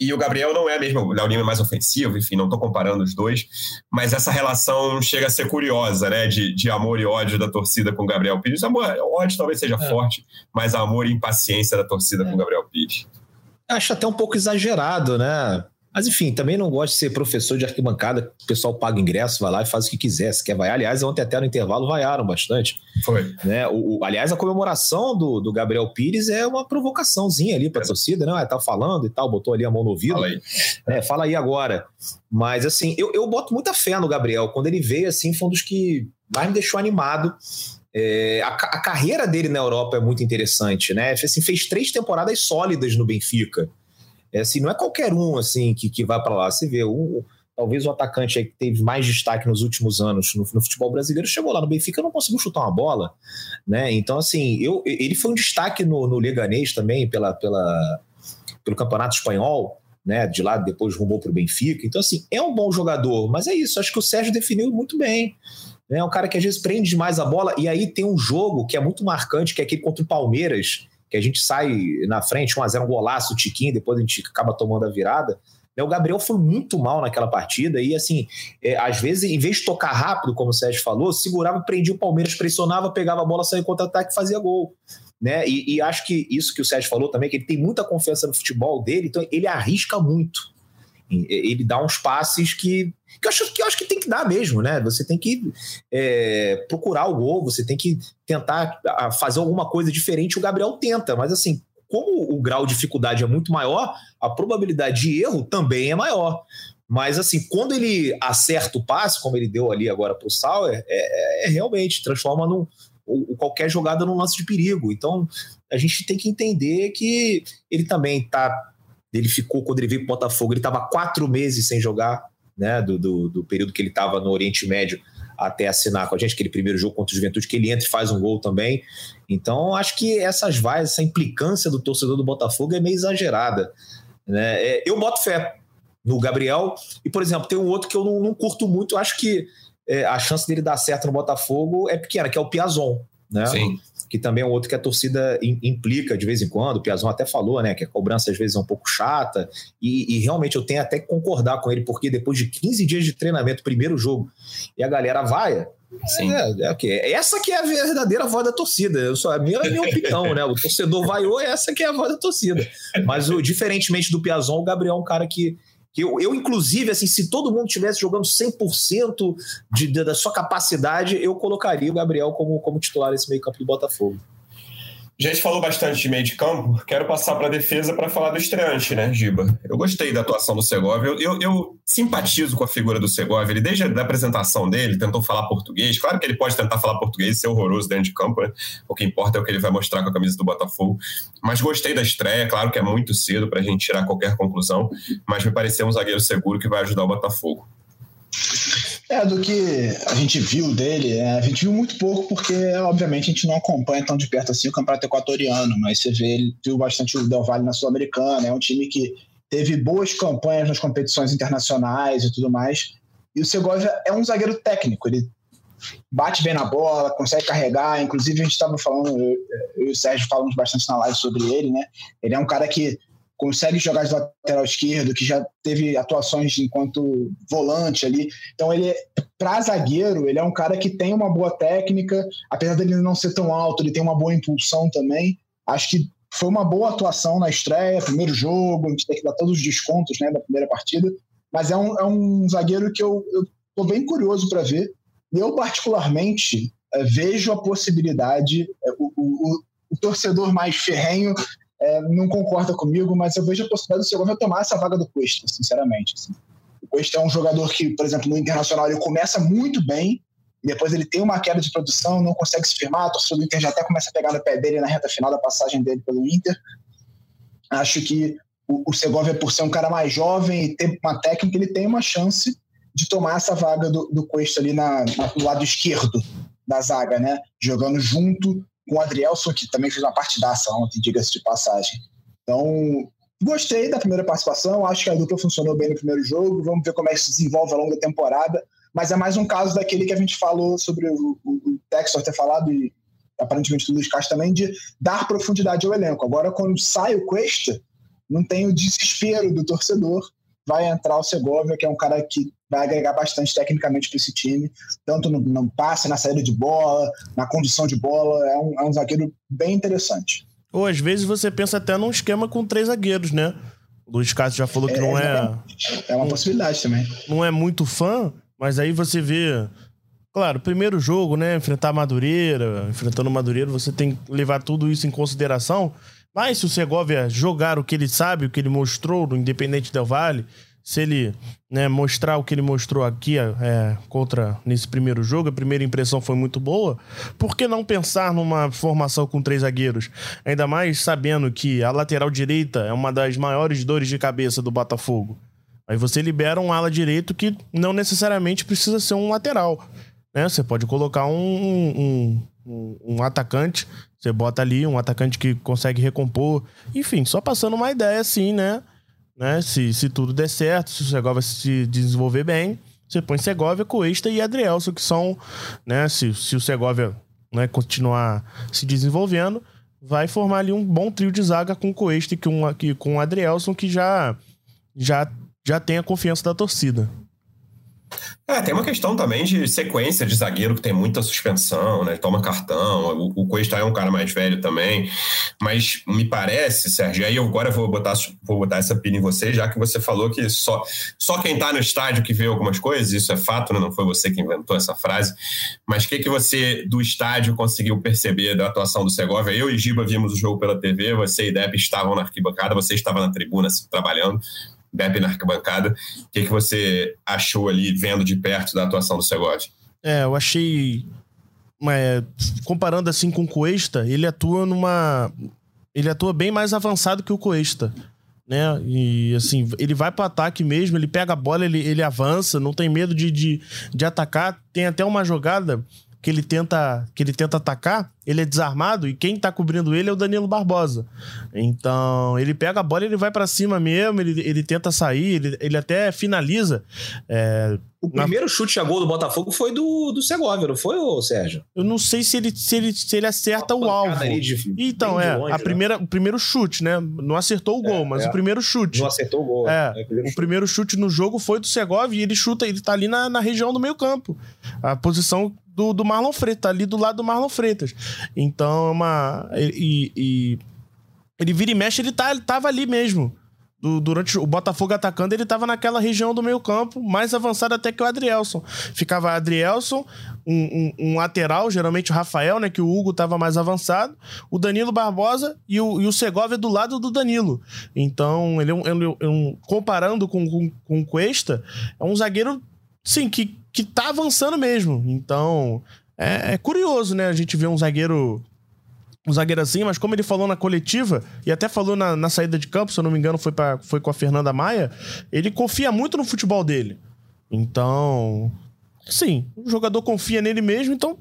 E o Gabriel não é mesmo, o Léo Lima é mais ofensivo, enfim, não estou comparando os dois, mas essa relação chega a ser curiosa, né, de, de amor e ódio da torcida com o Gabriel Pires. Amor, ódio talvez seja é. forte, mas amor e impaciência da torcida é. com o Gabriel Pires. Acho até um pouco exagerado, né? Mas enfim, também não gosto de ser professor de arquibancada, o pessoal paga ingresso, vai lá e faz o que quiser, se quer vaiar. Aliás, ontem até no intervalo vaiaram bastante. Foi. Né? O, o aliás, a comemoração do, do Gabriel Pires é uma provocaçãozinha ali para a é. torcida, né? Tá falando e tal, botou ali a mão no ouvido. Fala aí. É, fala aí agora. Mas assim, eu, eu boto muita fé no Gabriel. Quando ele veio, assim, foi um dos que mais me deixou animado. É, a, a, carreira dele na Europa é muito interessante, né? Assim, fez três temporadas sólidas no Benfica. É, assim, não é qualquer um assim que, que vai para lá. Você vê, o, talvez o atacante que teve mais destaque nos últimos anos no, no, futebol brasileiro chegou lá no Benfica não conseguiu chutar uma bola. Né? Então, assim, eu, ele foi um destaque no, no Leganês também pela, pela, pelo Campeonato Espanhol. Né, de lá depois rumou para o Benfica. Então, assim, é um bom jogador, mas é isso. Acho que o Sérgio definiu muito bem. Né? É um cara que às vezes prende demais a bola. E aí tem um jogo que é muito marcante, que é aquele contra o Palmeiras, que a gente sai na frente, 1x0, um golaço, Tiquinho, depois a gente acaba tomando a virada. Né, o Gabriel foi muito mal naquela partida e, assim, é, às vezes, em vez de tocar rápido, como o Sérgio falou, segurava, prendia o Palmeiras, pressionava, pegava a bola, saía contra-ataque e fazia gol. Né? E, e, acho que isso que o Sérgio falou também, que ele tem muita confiança no futebol dele, então ele arrisca muito. Ele dá uns passes que, que, eu, acho, que eu acho que tem que dar mesmo, né? Você tem que é, procurar o gol, você tem que tentar fazer alguma coisa diferente. O Gabriel tenta, mas assim, como o grau de dificuldade é muito maior, a probabilidade de erro também é maior. Mas, assim, quando ele acerta o passe, como ele deu ali agora para o Sauer, é, é, realmente transforma num, o, qualquer jogada num lance de perigo. Então, a gente tem que entender que ele também tá. Ele ficou, quando ele veio para o Botafogo, ele estava quatro meses sem jogar, né? Do, do, do período que ele estava no Oriente Médio até assinar com a gente, aquele primeiro jogo contra o Juventude, que ele entra e faz um gol também. Então, acho que essas vaias, essa implicância do torcedor do Botafogo é meio exagerada. Né? É, eu boto fé no Gabriel. E, por exemplo, tem um outro que eu não, não curto muito, acho que é, a chance dele dar certo no Botafogo é pequena, que é o Piazon. Né? Sim. Que também é um outro que a torcida implica de vez em quando. O Piazon até falou, né? Que a cobrança às vezes é um pouco chata. E, e, realmente eu tenho até que concordar com ele, porque depois de 15 dias de treinamento, primeiro jogo, e a galera vai. Sim. É, é, okay. Essa que é a verdadeira voz da torcida. Eu só, a minha, a minha opinião, né? O torcedor vaiou, essa que é a voz da torcida. Mas o, diferentemente do Piazon, o Gabriel é um cara que que eu, eu, inclusive, assim, se todo mundo tivesse jogando 100% de, de, da sua capacidade, eu colocaria o Gabriel como, como titular nesse meio campo do Botafogo. A gente falou bastante de meio de campo, quero passar para a defesa para falar do estreante, né, Giba? Eu gostei da atuação do Segovia, eu, eu, eu, simpatizo com a figura do Segovia, ele desde a apresentação dele tentou falar português, claro que ele pode tentar falar português e ser horroroso dentro de campo, né? o que importa é o que ele vai mostrar com a camisa do Botafogo, mas gostei da estreia, claro que é muito cedo para a gente tirar qualquer conclusão, mas me pareceu um zagueiro seguro que vai ajudar o Botafogo. É, do que a gente viu dele, é, a gente viu muito pouco, porque, obviamente, a gente não acompanha tão de perto assim o campeonato equatoriano, mas você vê, ele viu bastante o Del Valle na Sul-Americana, é um time que teve boas campanhas nas competições internacionais e tudo mais. E o Segovia é um zagueiro técnico, ele bate bem na bola, consegue carregar. Inclusive, a gente estava falando, eu, eu, e o Sérgio falamos bastante na live sobre ele, né? Ele é um cara que consegue jogar de lateral esquerdo, que já teve atuações enquanto volante ali. Então ele, para zagueiro, ele é um cara que tem uma boa técnica, apesar dele não ser tão alto, ele tem uma boa impulsão também. Acho que foi uma boa atuação na estreia, primeiro jogo, a gente tem que dar todos os descontos né, da primeira partida, mas é um, é um zagueiro que eu, estou bem curioso para ver. Eu, particularmente, é, vejo a possibilidade, é, o, o, o torcedor mais ferrenho é, não concorda comigo, mas eu vejo a possibilidade do Segovia tomar essa vaga do Cuesta, sinceramente. Assim. O Cuesta é um jogador que, por exemplo, no Internacional ele começa muito bem, depois ele tem uma queda de produção, não consegue se firmar, a torcida do Inter já até começa a pegar no pé dele na reta final da passagem dele pelo Inter. Acho que o, o Segovia, por ser um cara mais jovem e ter uma técnica, ele tem uma chance de tomar essa vaga do, do Cuesta ali na, na, no lado esquerdo da zaga, né? Jogando junto com o Adrielson, que também fez uma partidaça ontem, diga-se de passagem. Então, gostei da primeira participação, acho que a dupla funcionou bem no primeiro jogo, vamos ver como é que se desenvolve ao longo da temporada, mas é mais um caso daquele que a gente falou sobre o, o, o ter falado e aparentemente o Luiz Castro também, de dar profundidade ao elenco. Agora, quando sai o Cuesta, não tem o desespero do torcedor, vai entrar o Segovia, que é um cara que vai agregar bastante tecnicamente para esse time, tanto no, no, passe, na saída de bola, na condução de bola. É um, é um zagueiro bem interessante. Ou às vezes você pensa até num esquema com três zagueiros, né? O Luiz Castro já falou que é, não é. É uma possibilidade também. Não é muito fã, mas aí você vê. Claro, primeiro jogo, né? Enfrentar Madureira, enfrentando Madureira, você tem que levar tudo isso em consideração. Mas se o Segovia jogar o que ele sabe, o que ele mostrou no Independente Del Vale, se ele né, mostrar o que ele mostrou aqui é, contra nesse primeiro jogo, a primeira impressão foi muito boa, por que não pensar numa formação com três zagueiros? Ainda mais sabendo que a lateral direita é uma das maiores dores de cabeça do Botafogo. Aí você libera um ala direito que não necessariamente precisa ser um lateral. Né? Você pode colocar um, um, um, um atacante, você bota ali um atacante que consegue recompor. Enfim, só passando uma ideia assim, né? Né? Se, se tudo der certo, se o Segovia se desenvolver bem, você põe Segovia, Coesta e Adrielson, que são, né? Se, se o Segovia né, continuar se desenvolvendo, vai formar ali um bom trio de zaga com Coesta e com, com o Adrielson, que já, já, já tem a confiança da torcida. É, tem uma questão também de sequência de zagueiro que tem muita suspensão, né? Toma cartão. O, o Cuesta é um cara mais velho também. Mas me parece, Sérgio, aí eu agora vou botar, vou botar essa pilha em você, já que você falou que só, só quem tá no estádio que vê algumas coisas, isso é fato, né? Não foi você que inventou essa frase. Mas o que, que você, do estádio, conseguiu perceber da atuação do Segovia? Eu e Giba vimos o jogo pela TV, você e Depp estavam na arquibancada, você estava na tribuna trabalhando. Beppe na arquibancada. O que, que você achou ali, vendo de perto da atuação do Segovia? É, eu achei. É, comparando assim com o Cuesta, ele atua numa. Ele atua bem mais avançado que o Cuesta. Né? E assim, ele vai para ataque mesmo, ele pega a bola, ele, ele avança, não tem medo de, de, de atacar. Tem até uma jogada que ele tenta que ele tenta atacar, ele é desarmado e quem tá cobrindo ele é o Danilo Barbosa. Então, ele pega a bola, ele vai para cima mesmo, ele, ele tenta sair, ele, ele até finaliza. É, o primeiro chute a gol do Botafogo foi do, do Segovia, não foi, ô, Sérgio? Eu não sei se ele, se ele, se ele acerta o alvo. De, então, é, longe, a né? primeira, o primeiro chute, né? Não acertou o gol, é, mas é. o primeiro chute. Não acertou o gol. É, é o, primeiro, o chute. primeiro chute no jogo foi do Segovia e ele chuta, ele tá ali na, na região do meio campo. A posição do, do Marlon Freitas, ali do lado do Marlon Freitas. Então, é uma. E, e, ele vira e mexe, ele, tá, ele tava ali mesmo. Do, durante o Botafogo atacando, ele tava naquela região do meio campo, mais avançado até que o Adrielson. Ficava Adrielson, um, um, um, lateral, geralmente o Rafael, né? Que o Hugo tava mais avançado, o Danilo Barbosa e o, e o Segovia do lado do Danilo. Então, ele é um, ele é um comparando com, com, com o Cuesta, é um zagueiro, sim, que que tá avançando mesmo. Então, é, é, curioso, né? A gente vê um zagueiro. Um zagueiro assim, mas como ele falou na coletiva, e até falou na, na saída de campo, se eu não me engano, foi, pra, foi com a Fernanda Maia, ele confia muito no futebol dele. Então. Sim, o jogador confia nele mesmo, então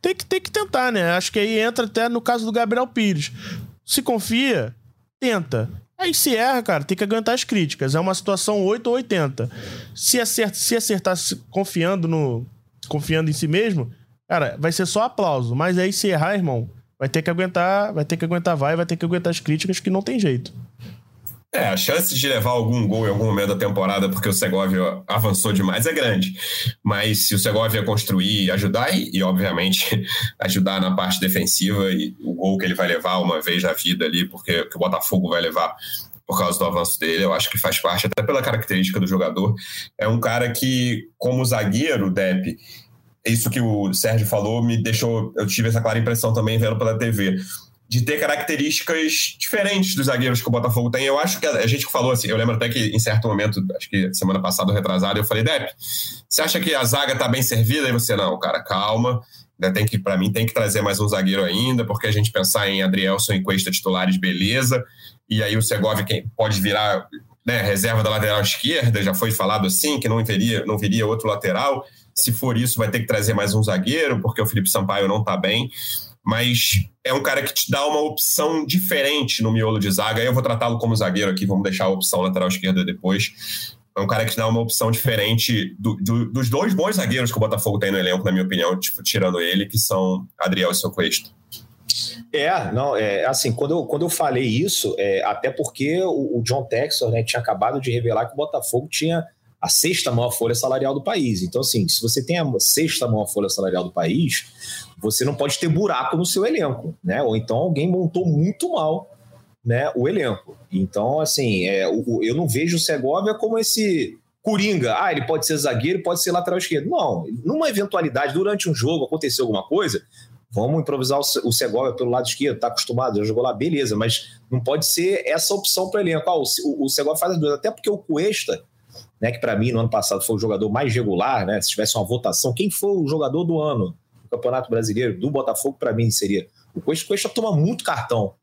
tem que, tem que tentar, né? Acho que aí entra até no caso do Gabriel Pires. Se confia, tenta. Aí se erra, cara, tem que aguentar as críticas. É uma situação 8 ou 80. Se se acertar confiando no confiando em si mesmo, cara, vai ser só aplauso. Mas aí se errar, irmão, vai ter que aguentar, vai ter que aguentar vai, vai ter que aguentar as críticas que não tem jeito. É, a chance de levar algum gol em algum momento da temporada porque o Segovia avançou demais é grande. Mas se o Segovia construir, ajudar e, e, obviamente, ajudar na parte defensiva e o gol que ele vai levar uma vez na vida ali, porque que o Botafogo vai levar por causa do avanço dele, eu acho que faz parte, até pela característica do jogador. É um cara que, como zagueiro, Depp, isso que o Sérgio falou me deixou. Eu tive essa clara impressão também vendo pela TV de ter características diferentes dos zagueiros que o Botafogo tem. Eu acho que a, gente falou assim, eu lembro até que em certo momento, acho que semana passada, retrasada, eu falei, Depp, você acha que a zaga tá bem servida? E você, não, cara, calma. Tem que, para mim, tem que trazer mais um zagueiro ainda, porque a gente pensar em Adrielson e Cuesta titulares, beleza. E aí o Segovia pode virar né, reserva da lateral esquerda, já foi falado assim, que não viria, não viria outro lateral. Se for isso, vai ter que trazer mais um zagueiro, porque o Felipe Sampaio não tá bem mas é um cara que te dá uma opção diferente no miolo de zaga. Eu vou tratá-lo como zagueiro aqui, vamos deixar a opção lateral esquerda depois. É um cara que te dá uma opção diferente do, do, dos dois bons zagueiros que o Botafogo tem no elenco, na minha opinião, tipo, tirando ele, que são Adriel e Socuesto. É, não, é assim, quando eu, quando eu falei isso, é, até porque o, o John Texor né, tinha acabado de revelar que o Botafogo tinha a sexta maior folha salarial do país. Então, assim, se você tem a sexta maior folha salarial do país, você não pode ter buraco no seu elenco, né? Ou então alguém montou muito mal né, o elenco. Então, assim, é, eu não vejo o Segovia como esse coringa. Ah, ele pode ser zagueiro, pode ser lateral esquerdo. Não, numa eventualidade, durante um jogo, aconteceu alguma coisa, vamos improvisar o Segovia pelo lado esquerdo, tá acostumado, já jogou lá, beleza, mas não pode ser essa opção para o elenco. Ah, o, o Segovia faz as duas, até porque o Cuesta né, que para mim no ano passado foi o jogador mais regular, né, se tivesse uma votação, quem foi o jogador do ano no Campeonato Brasileiro do Botafogo, para mim seria o Costa. O Costa toma muito cartão.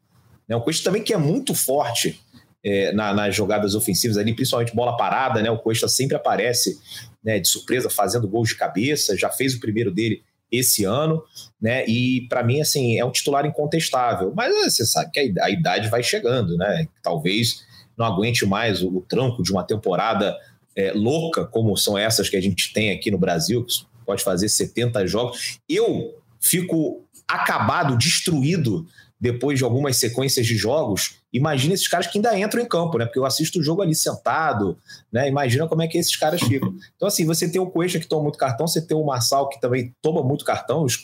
Né, o Costa também que é muito forte é, na, nas jogadas ofensivas ali, principalmente bola parada, né, o Costa sempre aparece né, de surpresa fazendo gols de cabeça, já fez o primeiro dele esse ano, né? E para mim assim é um titular incontestável. Mas é, você sabe que a idade vai chegando, né? Talvez não aguente mais o, o tranco de uma temporada é, louca, como são essas que a gente tem aqui no Brasil, pode fazer 70 jogos. Eu fico acabado, destruído depois de algumas sequências de jogos, imagina esses caras que ainda entram em campo, né? Porque eu assisto o jogo ali sentado, né? Imagina como é que esses caras ficam. Então, assim, você tem o Coelho que toma muito cartão, você tem o Marçal que também toma muito cartão, os,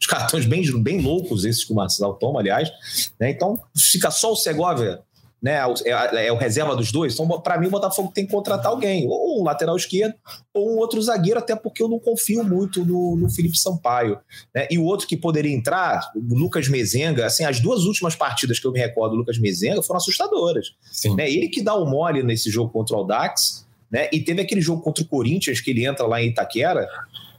os cartões bem, bem loucos esses que o Marçal toma, aliás. Né? Então, fica só o Segovia né, é, é, o reserva dos dois. Então, para mim, o Botafogo tem que contratar alguém, ou um lateral esquerdo, ou um outro zagueiro, até porque eu não confio muito no, no Felipe Sampaio. Né? E o outro que poderia entrar, o Lucas Mezenga, assim, as duas últimas partidas que eu me recordo do Lucas Mezenga foram assustadoras. Né? Ele que dá o mole nesse jogo contra o Aldax, né? E teve aquele jogo contra o Corinthians, que ele entra lá em Itaquera,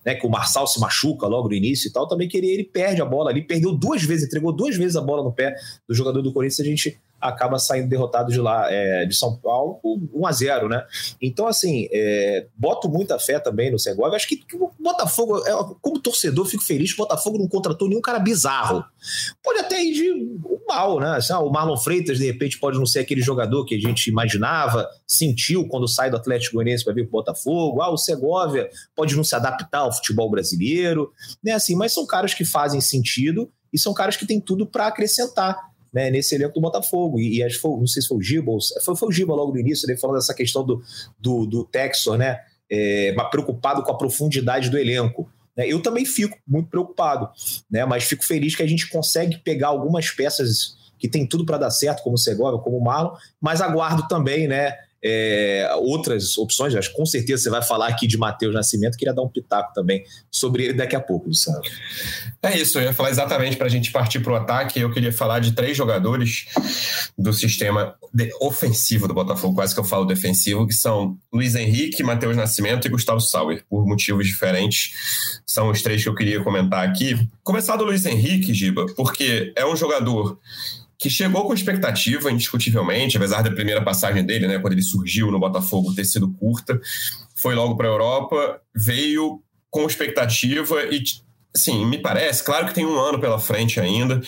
né, que o Marçal se machuca logo no início e tal, também que ele, ele perde a bola ali, perdeu duas vezes, entregou duas vezes a bola no pé do jogador do Corinthians, a gente acaba saindo derrotado de lá, é, de São Paulo, 1 a 0 né? Então, assim, é, boto muita fé também no Segovia. Acho que, que o Botafogo, é, como torcedor, fico feliz que o Botafogo não contratou nenhum cara bizarro. Pode até ir de mal, né? Assim, o Marlon Freitas, de repente, pode não ser aquele jogador que a gente imaginava, sentiu quando sai do Atlético Goianiense para vir para o Botafogo. Ah, o Segovia pode não se adaptar ao futebol brasileiro, né? Assim, mas são caras que fazem sentido e são caras que têm tudo para acrescentar né, nesse elenco do Botafogo. E, e acho foi, não sei se foi o Giba, foi, foi o Giba logo no início, ele falando dessa questão do, do, do Texor, né? É, preocupado com a profundidade do elenco. Né? Eu também fico muito preocupado, né? mas fico feliz que a gente consegue pegar algumas peças que tem tudo para dar certo, como o Segovia, como o Marlon, mas aguardo também né, é, outras opções. Acho com certeza você vai falar aqui de Matheus Nascimento. Queria dar um pitaco também sobre ele daqui a pouco, Luciano. É isso, eu ia falar exatamente para a gente partir para o ataque. Eu queria falar de três jogadores do sistema ofensivo do Botafogo, quase que eu falo defensivo, que são Luiz Henrique, Matheus Nascimento e Gustavo Sauer, por motivos diferentes. São os três que eu queria comentar aqui. Começar do Luiz Henrique, Giba, porque é um jogador que chegou com expectativa, indiscutivelmente, apesar da primeira passagem dele, né, quando ele surgiu no Botafogo ter sido curta, foi logo para a Europa, veio com expectativa e Sim, me parece. Claro que tem um ano pela frente ainda.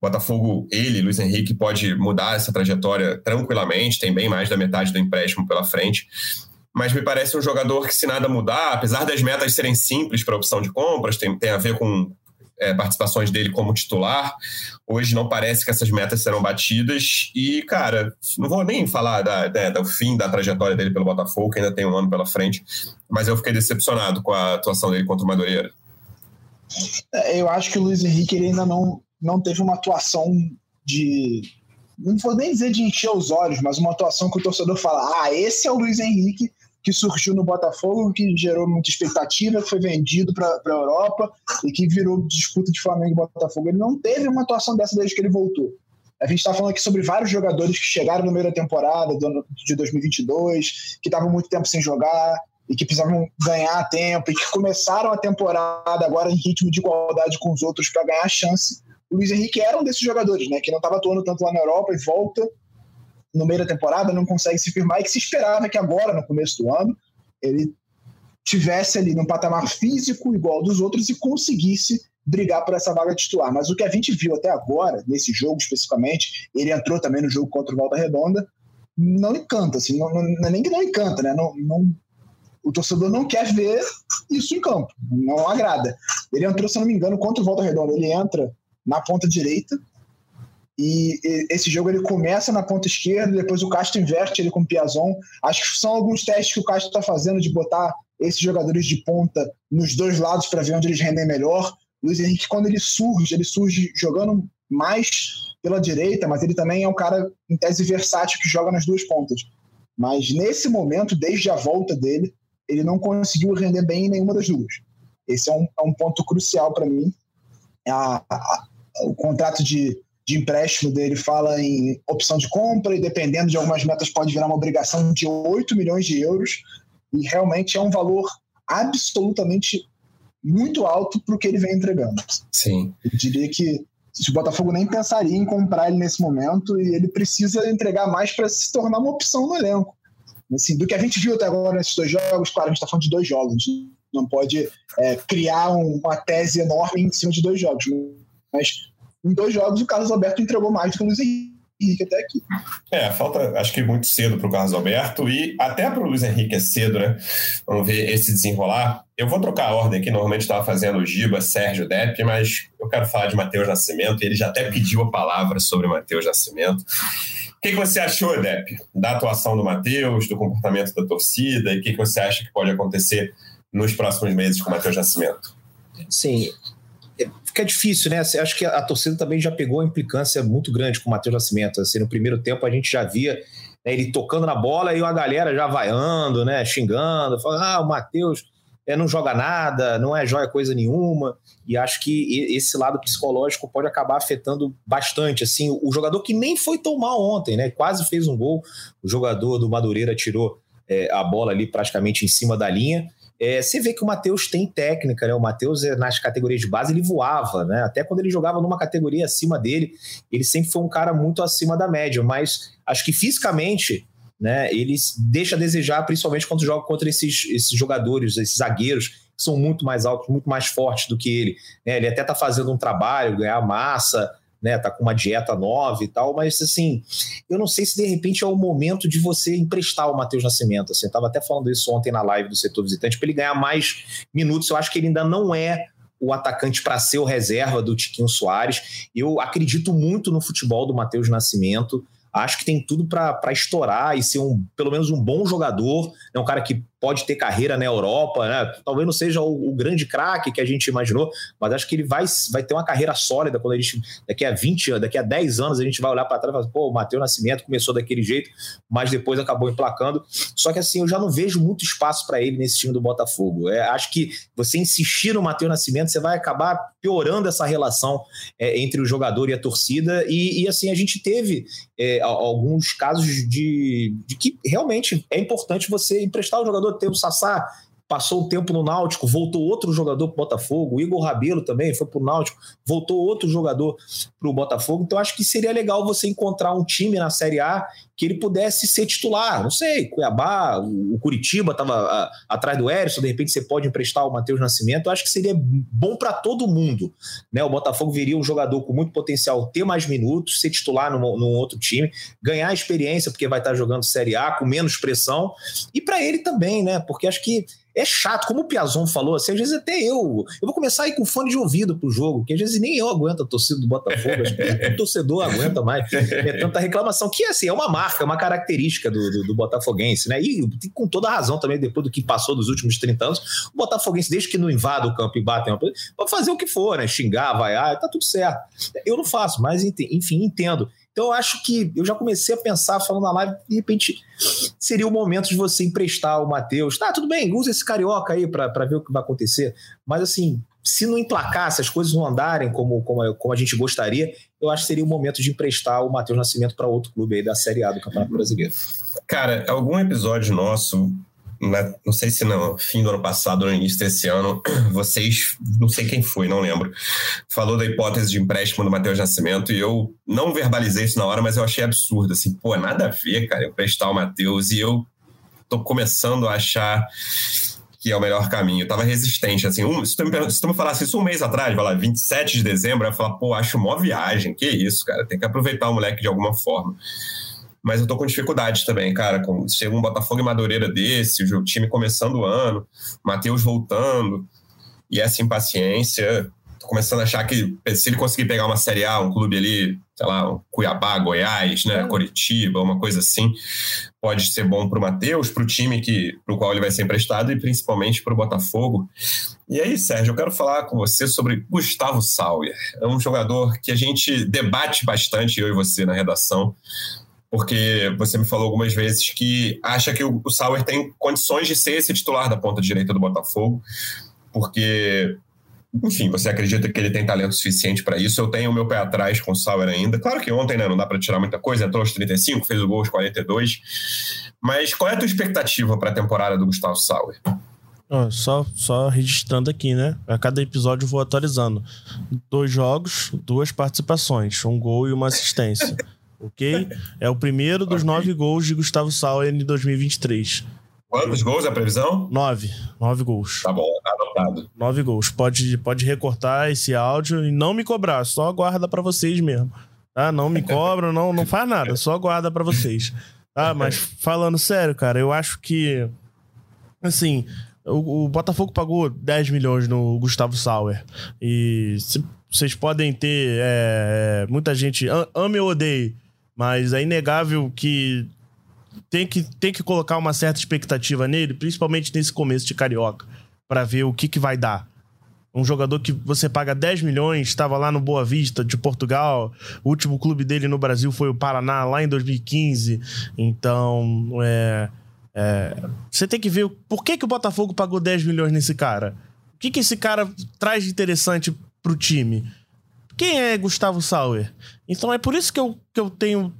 Botafogo, ele, Luiz Henrique, pode mudar essa trajetória tranquilamente. Tem bem mais da metade do empréstimo pela frente. Mas me parece um jogador que, se nada mudar, apesar das metas serem simples para opção de compras, tem, tem a ver com é, participações dele como titular. Hoje não parece que essas metas serão batidas. E, cara, não vou nem falar da, da, do fim da trajetória dele pelo Botafogo, que ainda tem um ano pela frente, mas eu fiquei decepcionado com a atuação dele contra o Madureira. É, eu acho que o Luiz Henrique ele ainda não, não teve uma atuação de. Não vou nem dizer de encher os olhos, mas uma atuação que o torcedor fala: ah, esse é o Luiz Henrique que surgiu no Botafogo, que gerou muita expectativa, foi vendido para a Europa e que virou disputa de Flamengo e Botafogo. Ele não teve uma atuação dessa desde que ele voltou. A gente está falando aqui sobre vários jogadores que chegaram no meio da temporada de 2022, que estavam muito tempo sem jogar e que precisavam ganhar tempo e que começaram a temporada agora em ritmo de igualdade com os outros para ganhar chance. O Luiz Henrique era um desses jogadores, né, que não estava atuando tanto lá na Europa e volta no meio da temporada, não consegue se firmar e que se esperava que agora, no começo do ano, ele tivesse ali num patamar físico igual dos outros e conseguisse brigar por essa vaga titular. Mas o que a gente viu até agora, nesse jogo especificamente, ele entrou também no jogo contra o Volta Redonda, não encanta, assim, não, não, é nem que não encanta, né? Não, não, o torcedor não quer ver isso em campo, não agrada. Ele entrou, se não me engano, contra o Volta Redonda, ele entra na ponta direita, e esse jogo ele começa na ponta esquerda, depois o Castro inverte ele com o Piazon. Acho que são alguns testes que o Castro está fazendo de botar esses jogadores de ponta nos dois lados para ver onde eles rendem melhor. Luiz Henrique, quando ele surge, ele surge jogando mais pela direita, mas ele também é um cara, em tese, versátil que joga nas duas pontas. Mas nesse momento, desde a volta dele, ele não conseguiu render bem em nenhuma das duas. Esse é um, é um ponto crucial para mim. A, a, o contrato de de empréstimo dele fala em opção de compra e dependendo de algumas metas pode virar uma obrigação de 8 milhões de euros e realmente é um valor absolutamente muito alto para o que ele vem entregando. Sim. Eu diria que se o Botafogo nem pensaria em comprar ele nesse momento e ele precisa entregar mais para se tornar uma opção no elenco. Assim, do que a gente viu até agora nesses dois jogos, claro, a gente está falando de dois jogos, não pode é, criar uma tese enorme em cima de dois jogos, mas em dois jogos o Carlos Alberto entregou mais que o Luiz Henrique. Até aqui. É, falta acho que muito cedo para o Carlos Alberto e até para o Luiz Henrique é cedo, né? Vamos ver esse desenrolar. Eu vou trocar a ordem aqui, normalmente estava fazendo o Giba, Sérgio Depp, mas eu quero falar de Matheus Nascimento e ele já até pediu a palavra sobre Matheus Nascimento. O que, que você achou, Depp, da atuação do Matheus, do comportamento da torcida e o que, que você acha que pode acontecer nos próximos meses com o Matheus Nascimento? Sim, fica difícil, né? Acho que a torcida também já pegou a implicância muito grande com o Matheus Nascimento. Assim, no primeiro tempo a gente já via né, ele tocando na bola e a galera já vaiando, né? Xingando, falando, ah, o Matheus é, não joga nada, não é joia coisa nenhuma. E acho que esse lado psicológico pode acabar afetando bastante. Assim, o jogador que nem foi tão mal ontem, né? Quase fez um gol. O jogador do Madureira tirou é, a bola ali praticamente em cima da linha. É, você vê que o Matheus tem técnica, né? O Matheus, é, nas categorias de base, ele voava, né? Até quando ele jogava numa categoria acima dele, ele sempre foi um cara muito acima da média, mas acho que fisicamente. Né, ele deixa a desejar, principalmente quando joga contra esses, esses jogadores, esses zagueiros, que são muito mais altos, muito mais fortes do que ele. Né? Ele até está fazendo um trabalho, ganhar massa, né? Tá com uma dieta nova e tal, mas assim, eu não sei se de repente é o momento de você emprestar o Matheus Nascimento. Assim, eu tava até falando isso ontem na live do setor visitante, para ele ganhar mais minutos. Eu acho que ele ainda não é o atacante para ser o reserva do Tiquinho Soares. Eu acredito muito no futebol do Matheus Nascimento. Acho que tem tudo para estourar e ser um, pelo menos um bom jogador. É um cara que pode ter carreira na Europa, né? Talvez não seja o, o grande craque que a gente imaginou, mas acho que ele vai, vai ter uma carreira sólida quando a gente, daqui a 20 daqui a 10 anos, a gente vai olhar para trás e falar, pô, o Matheus Nascimento começou daquele jeito, mas depois acabou emplacando. Só que assim, eu já não vejo muito espaço para ele nesse time do Botafogo. É, acho que você insistir no Matheus Nascimento, você vai acabar piorando essa relação é, entre o jogador e a torcida. E, e assim, a gente teve é, alguns casos de, de que realmente é importante você emprestar o jogador ter o Sassá passou um tempo no Náutico, voltou outro jogador para o Botafogo, o Igor Rabelo também foi para o Náutico, voltou outro jogador para o Botafogo. Então acho que seria legal você encontrar um time na Série A que ele pudesse ser titular. Não sei, Cuiabá, o Curitiba estava atrás do Erisson, de repente você pode emprestar o Matheus Nascimento. Eu acho que seria bom para todo mundo. Né? O Botafogo viria um jogador com muito potencial ter mais minutos, ser titular num, num outro time, ganhar experiência, porque vai estar jogando Série A com menos pressão, e para ele também, né? Porque acho que é chato, como o Piazon falou, assim, às vezes até eu. Eu vou começar a ir com fone de ouvido pro jogo, que às vezes nem eu aguento a torcida do Botafogo, acho que o torcedor aguenta mais. É tanta reclamação, que assim, é uma marca, é uma característica do, do, do, Botafoguense, né? E com toda a razão também, depois do que passou dos últimos 30 anos, o Botafoguense, desde que não invada o campo e bate uma pode fazer o que for, né? Xingar, vaiar, tá tudo certo. Eu não faço, mas enfim, entendo. Então eu acho que eu já comecei a pensar, falando na live, de repente seria o momento de você emprestar o Matheus. Tá, tudo bem, usa esse carioca aí para ver o que vai acontecer. Mas assim, se não emplacar, se as coisas não andarem como, como, como a gente gostaria, eu acho que seria o momento de emprestar o Matheus Nascimento para outro clube aí da Série A do Campeonato Brasileiro. Cara, algum episódio nosso na, não sei se no fim do ano passado no início desse ano, vocês, não sei quem foi, não lembro, falou da hipótese de empréstimo do Matheus Nascimento e eu não verbalizei isso na hora, mas eu achei absurdo, assim, pô, nada a ver, cara, emprestar o Matheus e eu tô começando a achar que é o melhor caminho. Eu tava resistente, assim, um, se, tu me, se tu me falasse isso um mês atrás, vai lá, 27 de dezembro, eu ia falar, pô, acho mó viagem, que isso, cara, tem que aproveitar o moleque de alguma forma mas eu tô com dificuldade também, cara. Com, chega um Botafogo e Madureira desse, o time começando o ano, Matheus voltando, e essa impaciência. Tô começando a achar que se ele conseguir pegar uma Série A, um clube ali, sei lá, um Cuiabá, Goiás, né, Coritiba, uma coisa assim, pode ser bom para o Matheus, para o time que, para o qual ele vai ser emprestado e principalmente para o Botafogo. E aí, Sérgio, eu quero falar com você sobre Gustavo Sauer. É um jogador que a gente debate bastante, eu e você, na redação, porque você me falou algumas vezes que acha que o, Sauer tem condições de ser esse titular da ponta direita do Botafogo, porque, enfim, você acredita que ele tem talento suficiente para isso. Eu tenho o meu pé atrás com o Sauer ainda. Claro que ontem né, não dá para tirar muita coisa, entrou aos 35, fez o gol aos 42. Mas qual é a tua expectativa para a temporada do Gustavo Sauer? só, só registrando aqui, né? A cada episódio eu vou atualizando. Dois jogos, duas participações, um gol e uma assistência. ok? É o primeiro dos okay. nove gols de Gustavo Sauer em 2023. Quantos gols é a previsão? Nove. Nove gols. Tá bom, tá anotado. Nove gols. Pode, pode recortar esse áudio e não me cobrar, só aguarda para vocês mesmo. Tá? Não me cobra, não, não faz nada, só guarda para vocês. Tá? Mas falando sério, cara, eu acho que. Assim, o, o, Botafogo pagou 10 milhões no Gustavo Sauer. E vocês podem ter. É, muita gente. Ame ou odeie. Mas é inegável que tem que, tem que colocar uma certa expectativa nele, principalmente nesse começo de Carioca, para ver o que, que vai dar. Um jogador que você paga 10 milhões, estava lá no Boa Vista, de Portugal. O último clube dele no Brasil foi o Paraná, lá em 2015. Então, é, é, você tem que ver por que, que o Botafogo pagou 10 milhões nesse cara. O que, que esse cara traz de interessante pro time? Quem é Gustavo Sauer? Então é por isso que eu, que eu tenho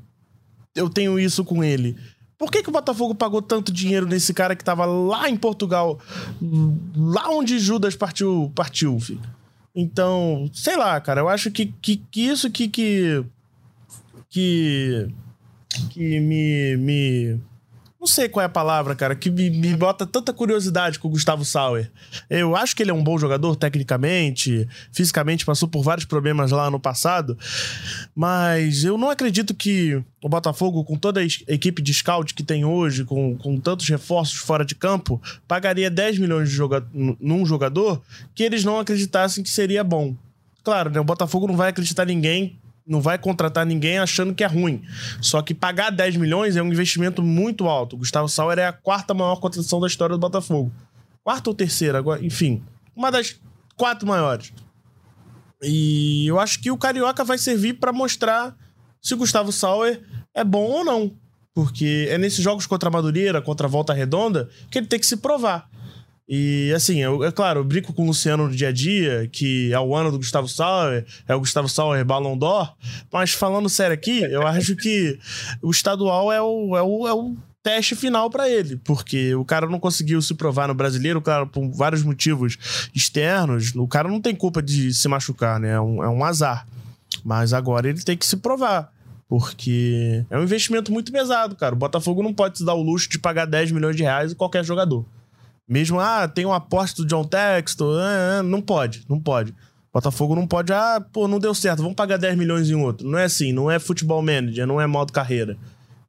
eu tenho isso com ele. Por que, que o Botafogo pagou tanto dinheiro nesse cara que tava lá em Portugal, lá onde Judas partiu, partiu? Então, sei lá, cara, eu acho que, que, que isso que, que que que me, me não sei qual é a palavra, cara, que me, me, bota tanta curiosidade com o Gustavo Sauer. Eu acho que ele é um bom jogador tecnicamente, fisicamente passou por vários problemas lá no passado, mas eu não acredito que o Botafogo, com toda a equipe de scout que tem hoje, com, com tantos reforços fora de campo, pagaria 10 milhões de joga num jogador que eles não acreditassem que seria bom. Claro, né, o Botafogo não vai acreditar ninguém não vai contratar ninguém achando que é ruim. Só que pagar 10 milhões é um investimento muito alto. O Gustavo Sauer é a quarta maior contratação da história do Botafogo. Quarta ou terceira, agora, enfim. Uma das quatro maiores. E eu acho que o Carioca vai servir para mostrar se o Gustavo Sauer é bom ou não. Porque é nesses jogos contra a Madureira, contra a Volta Redonda, que ele tem que se provar. E assim, eu, é claro, eu brinco com o Luciano no dia a dia, que é o ano do Gustavo Sauer, é o Gustavo Sauer Ballon d'Or, mas falando sério aqui, eu acho que o estadual é o, é o, é o teste final para ele, porque o cara não conseguiu se provar no brasileiro, claro, por vários motivos externos, o cara não tem culpa de se machucar, né? É um, é um azar. Mas agora ele tem que se provar. Porque é um investimento muito pesado, cara. O Botafogo não pode se dar o luxo de pagar 10 milhões de reais em qualquer jogador. Mesmo, ah, tem um aposto do John Textor, ah, ah, não pode, não pode. Botafogo não pode, ah, pô, não deu certo, vamos pagar 10 milhões em outro. Não é assim, não é futebol manager, não é modo carreira.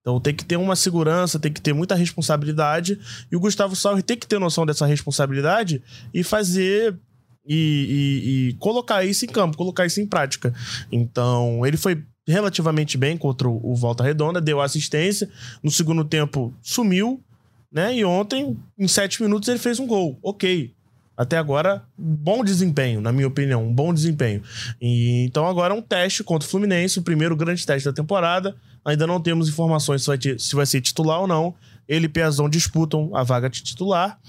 Então tem que ter uma segurança, tem que ter muita responsabilidade. E o Gustavo Sauer tem que ter noção dessa responsabilidade e fazer. E, e, e colocar isso em campo, colocar isso em prática. Então, ele foi relativamente bem contra o Volta Redonda, deu assistência. No segundo tempo, sumiu né? E ontem, em sete minutos, ele fez um gol. Ok. Até agora, bom desempenho, na minha opinião, um bom desempenho. E, então agora é um teste contra o Fluminense, o primeiro grande teste da temporada. Ainda não temos informações se vai, se vai ser titular ou não. Ele e Piazão disputam a vaga de titular.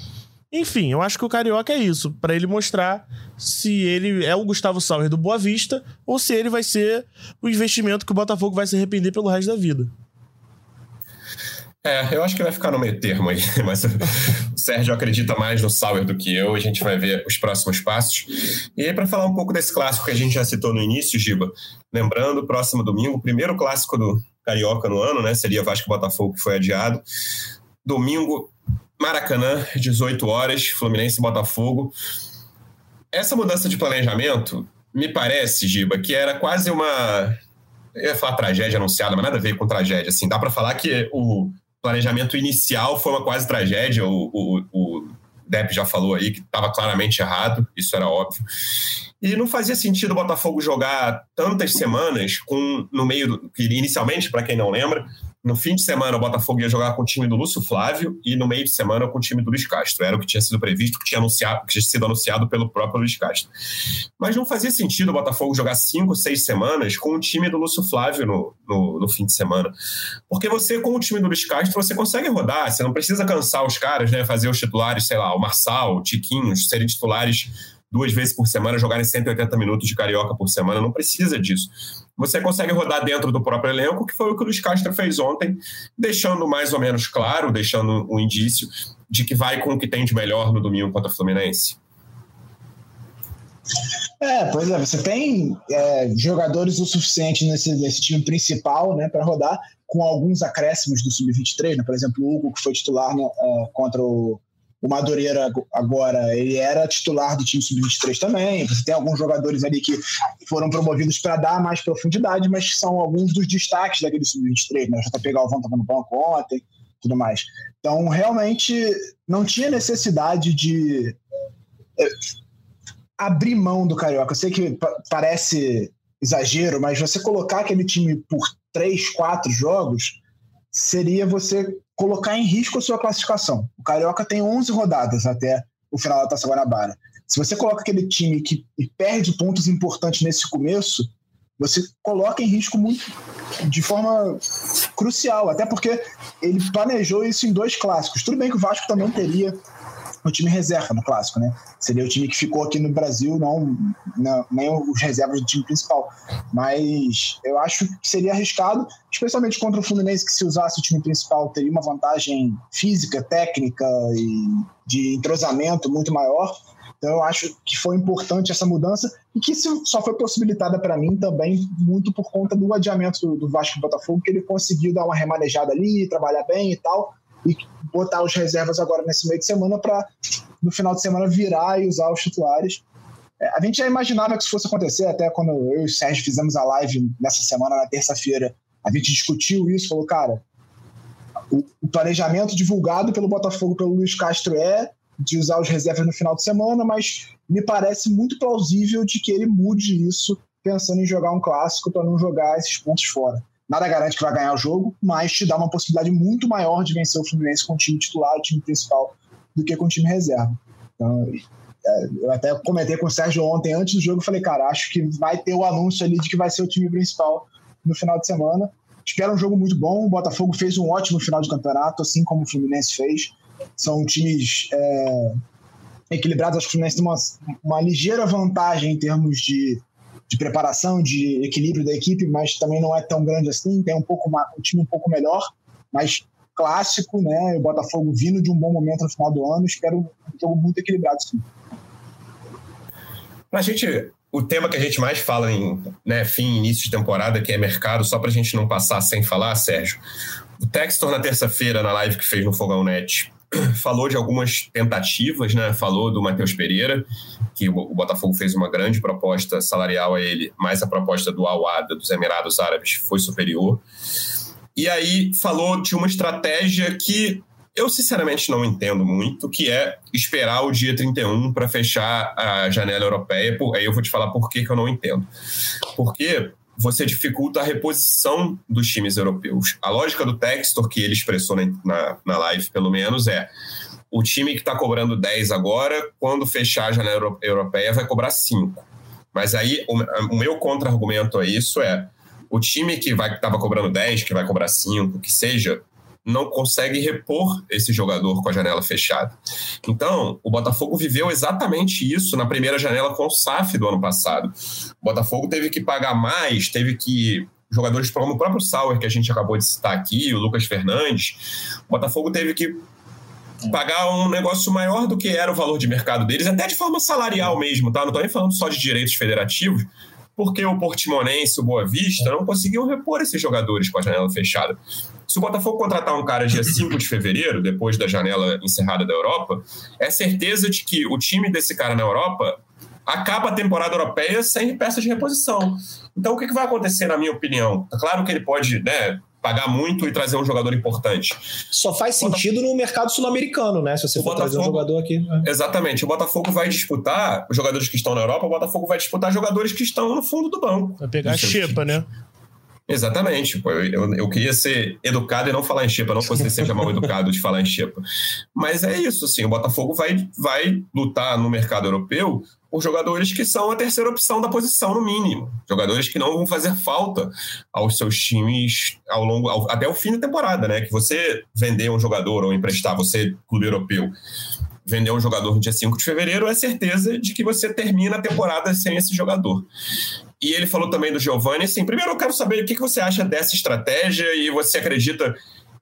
Enfim, eu acho que o Carioca é isso, para ele mostrar se ele é o Gustavo Sauer do Boa Vista ou se ele vai ser o investimento que o Botafogo vai se arrepender pelo resto da vida. É, eu acho que vai ficar no meio termo aí, mas o Sérgio acredita mais no Sauer do que eu, a gente vai ver os próximos passos. E aí, para falar um pouco desse clássico que a gente já citou no início, Giba, lembrando, próximo domingo, primeiro clássico do Carioca no ano, né? Seria Vasco Botafogo, que foi adiado. Domingo, Maracanã, 18 horas, Fluminense e Botafogo. Essa mudança de planejamento, me parece, Giba, que era quase uma. Eu ia falar tragédia anunciada, mas nada a ver com tragédia. Assim, dá para falar que o planejamento inicial foi uma quase tragédia. O, o, o Depp já falou aí que estava claramente errado, isso era óbvio. E não fazia sentido o Botafogo jogar tantas semanas com no meio do, que inicialmente, para quem não lembra, no fim de semana, o Botafogo ia jogar com o time do Lúcio Flávio e no meio de semana com o time do Luiz Castro. Era o que tinha sido previsto, que tinha, anunciado, que tinha sido anunciado pelo próprio Luiz Castro. Mas não fazia sentido o Botafogo jogar cinco, seis semanas com o time do Lúcio Flávio no, no, no, fim de semana. Porque você, com o time do Luiz Castro, você consegue rodar, você não precisa cansar os caras, né? Fazer os titulares, sei lá, o Marçal, o Tiquinho, serem titulares duas vezes por semana, jogarem 180 minutos de carioca por semana, não precisa disso. Você consegue rodar dentro do próprio elenco, que foi o que o Luiz Castro fez ontem, deixando mais ou menos claro, deixando um indício de que vai com o que tem de melhor no domingo contra o Fluminense. É, pois é, você tem é, jogadores o suficiente nesse, nesse time principal né, para rodar, com alguns acréscimos do Sub-23, né? por exemplo, o Hugo, que foi titular né, uh, contra o, o Madureira agora, ele era titular do time sub-23 também. Você tem alguns jogadores ali que foram promovidos para dar mais profundidade, mas são alguns dos destaques daquele sub-23, né? O Galvão estava no banco ontem, tudo mais. Então, realmente, não tinha necessidade de é, abrir mão do Carioca. Eu sei que parece exagero, mas você colocar aquele time por três, quatro jogos seria você colocar em risco a sua classificação. O Carioca tem 11 rodadas até o final da Taça Guanabara. Se você coloca aquele time que perde pontos importantes nesse começo, você coloca em risco muito de forma crucial, até porque ele planejou isso em dois clássicos. Tudo bem que o Vasco também teria o time reserva no clássico, né? Seria o time que ficou aqui no Brasil, não, não, nem os reservas do time principal. Mas eu acho que seria arriscado, especialmente contra o Fluminense, que se usasse o time principal teria uma vantagem física, técnica e de entrosamento muito maior. Então eu acho que foi importante essa mudança e que só foi possibilitada para mim também muito por conta do adiamento do, do Vasco e Botafogo, que ele conseguiu dar uma remanejada ali, trabalhar bem e tal e botar os reservas agora nesse meio de semana para no final de semana virar e usar os titulares. É, a gente já imaginava que isso fosse acontecer, até quando eu e o Sérgio fizemos a live nessa semana, na terça-feira, a gente discutiu isso, falou, cara, o, o planejamento divulgado pelo Botafogo, pelo Luiz Castro é de usar os reservas no final de semana, mas me parece muito plausível de que ele mude isso pensando em jogar um clássico para não jogar esses pontos fora. Nada garante que vai ganhar o jogo, mas te dá uma possibilidade muito maior de vencer o Fluminense com o time titular, o time principal, do que com o time reserva. Então, é, eu até comentei com o Sérgio ontem, antes do jogo, falei, cara, acho que vai ter o anúncio ali de que vai ser o time principal no final de semana. Espero um jogo muito bom. O Botafogo fez um ótimo final de campeonato, assim como o Fluminense fez. São times é, equilibrados. Acho que o Fluminense tem uma, uma ligeira vantagem em termos de de preparação, de equilíbrio da equipe, mas também não é tão grande assim. Tem um pouco um time um pouco melhor, mas clássico, né? O Botafogo vindo de um bom momento no final do ano. Espero um jogo muito equilibrado, sim. A gente, o tema que a gente mais fala em né, fim, início de temporada, que é mercado, só para a gente não passar sem falar, Sérgio. O Textor, na terça-feira, na live que fez no Fogão Net, falou de algumas tentativas, né? Falou do Matheus Pereira, que o Botafogo fez uma grande proposta salarial a ele, mas a proposta do Al-Wada, dos Emirados Árabes, foi superior. E aí falou de uma estratégia que eu sinceramente não entendo muito, que é esperar o dia 31 para fechar a janela europeia. Aí eu vou te falar por que, que eu não entendo. Porque você dificulta a reposição dos times europeus. A lógica do Textor, que ele expressou na, na live, pelo menos, é o time que está cobrando 10 agora, quando fechar a janela europeia, vai cobrar 5. Mas aí, o, o meu contra-argumento a isso é o time que estava cobrando 10, que vai cobrar 5, que seja, não consegue repor esse jogador com a janela fechada. Então, o Botafogo viveu exatamente isso na primeira janela com o SAF do ano passado. O Botafogo teve que pagar mais, teve que. Jogadores como o próprio Sauer, que a gente acabou de citar aqui, o Lucas Fernandes, o Botafogo teve que pagar um negócio maior do que era o valor de mercado deles, até de forma salarial mesmo, tá? Não estou nem falando só de direitos federativos, porque o Portimonense, o Boa Vista, não conseguiam repor esses jogadores com a janela fechada. Se o Botafogo contratar um cara dia 5 de fevereiro, depois da janela encerrada da Europa, é certeza de que o time desse cara na Europa acaba a temporada europeia sem peça de reposição. Então, o que vai acontecer, na minha opinião? É claro que ele pode né, pagar muito e trazer um jogador importante. Só faz sentido no mercado sul-americano, né? Se você o for Botafogo, trazer um jogador aqui. Né? Exatamente. O Botafogo vai disputar os jogadores que estão na Europa, o Botafogo vai disputar jogadores que estão no fundo do banco. Vai pegar a xepa, né? Exatamente. Eu, eu, queria ser educado e não falar em xepa, não que você seja mal educado de falar em xepa. Mas é isso, assim, o Botafogo vai, vai lutar no mercado europeu por jogadores que são a terceira opção da posição, no mínimo. Jogadores que não vão fazer falta aos seus times ao longo, ao, até o fim da temporada, né? Que você vender um jogador ou emprestar, você, clube europeu, vender um jogador no dia 5 de fevereiro, é certeza de que você termina a temporada sem esse jogador. E ele falou também do Giovanni. Assim, primeiro eu quero saber o que você acha dessa estratégia e você acredita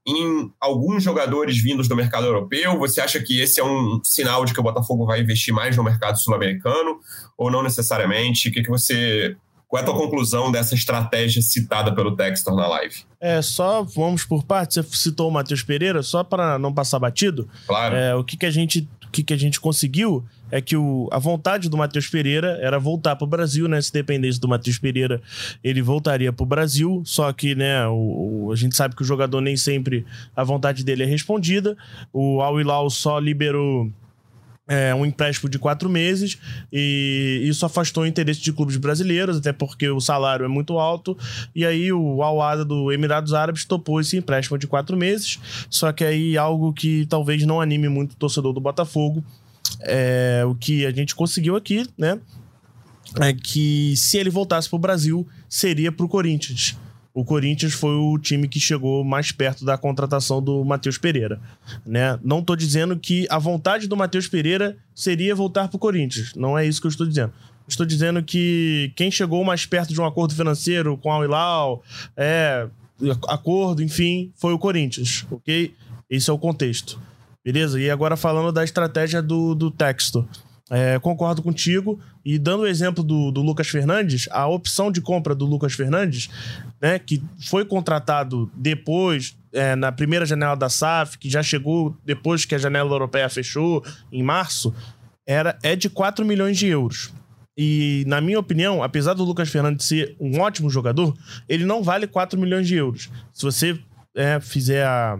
em alguns jogadores vindos do mercado europeu? Você acha que esse é um sinal de que o Botafogo vai investir mais no mercado sul-americano ou não necessariamente? O que, que você Qual é a tua conclusão dessa estratégia citada pelo Textor na live? É, só vamos por partes. Você citou o Matheus Pereira, só para não passar batido. Claro. É, o que, que, a gente, o que, que a gente conseguiu é que o, a vontade do Matheus Pereira era voltar para o Brasil, né? Se dependesse do Matheus Pereira, ele voltaria para o Brasil. Só que, né, o, o, a gente sabe que o jogador nem sempre a vontade dele é respondida. O Al Hilal só liberou é, um empréstimo de quatro meses e isso afastou o interesse de clubes brasileiros, até porque o salário é muito alto. E aí o Al-Ada do Emirados Árabes topou esse empréstimo de quatro meses. Só que aí algo que talvez não anime muito o torcedor do Botafogo. É, o que a gente conseguiu aqui, né? É que se ele voltasse para o Brasil, seria para o Corinthians o Corinthians foi o time que chegou mais perto da contratação do Matheus Pereira. Né? Não estou dizendo que a vontade do Matheus Pereira seria voltar para o Corinthians. Não é isso que eu estou dizendo. Estou dizendo que quem chegou mais perto de um acordo financeiro com a Hilal, é, acordo, enfim, foi o Corinthians, ok? Esse é o contexto. Beleza? E agora falando da estratégia do, do texto. É, concordo contigo. E dando o exemplo do, do, Lucas Fernandes, a opção de compra do Lucas Fernandes, né, que foi contratado depois, é, na primeira janela da SAF, que já chegou depois que a janela europeia fechou, em março, era, é de 4 milhões de euros. E, na minha opinião, apesar do Lucas Fernandes ser um ótimo jogador, ele não vale 4 milhões de euros. Se você é, fizer a,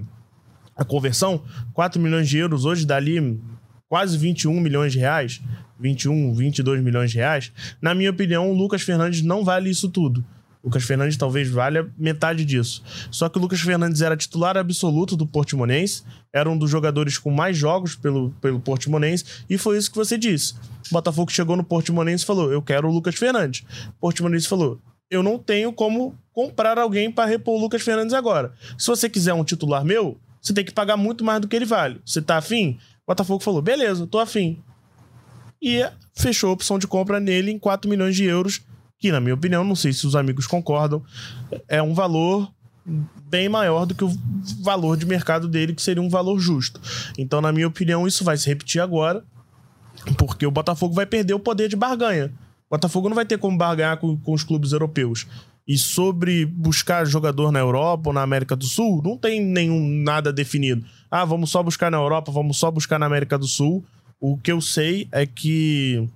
a conversão, 4 milhões de euros hoje dá ali quase 21 milhões de reais, 21, 22 milhões de reais, na minha opinião, o Lucas Fernandes não vale isso tudo. O Lucas Fernandes talvez valha metade disso. Só que o Lucas Fernandes era titular absoluto do Portimonense, era um dos jogadores com mais jogos pelo, pelo Portimonense, e foi isso que você disse. O Botafogo chegou no Portimonense e falou: Eu quero o Lucas Fernandes. O Portimonense falou: Eu não tenho como comprar alguém para repor o Lucas Fernandes agora. Se você quiser um titular meu, você tem que pagar muito mais do que ele vale. Você tá afim? Botafogo falou: beleza, tô afim. E fechou a opção de compra nele em 4 milhões de euros, que, na minha opinião, não sei se os amigos concordam, é um valor bem maior do que o valor de mercado dele, que seria um valor justo. Então, na minha opinião, isso vai se repetir agora, porque o Botafogo vai perder o poder de barganha. O Botafogo não vai ter como barganhar com, com os clubes europeus. E sobre buscar jogador na Europa ou na América do Sul, não tem nenhum nada definido. Ah, vamos só buscar na Europa, vamos só buscar na América do Sul. O que eu sei é que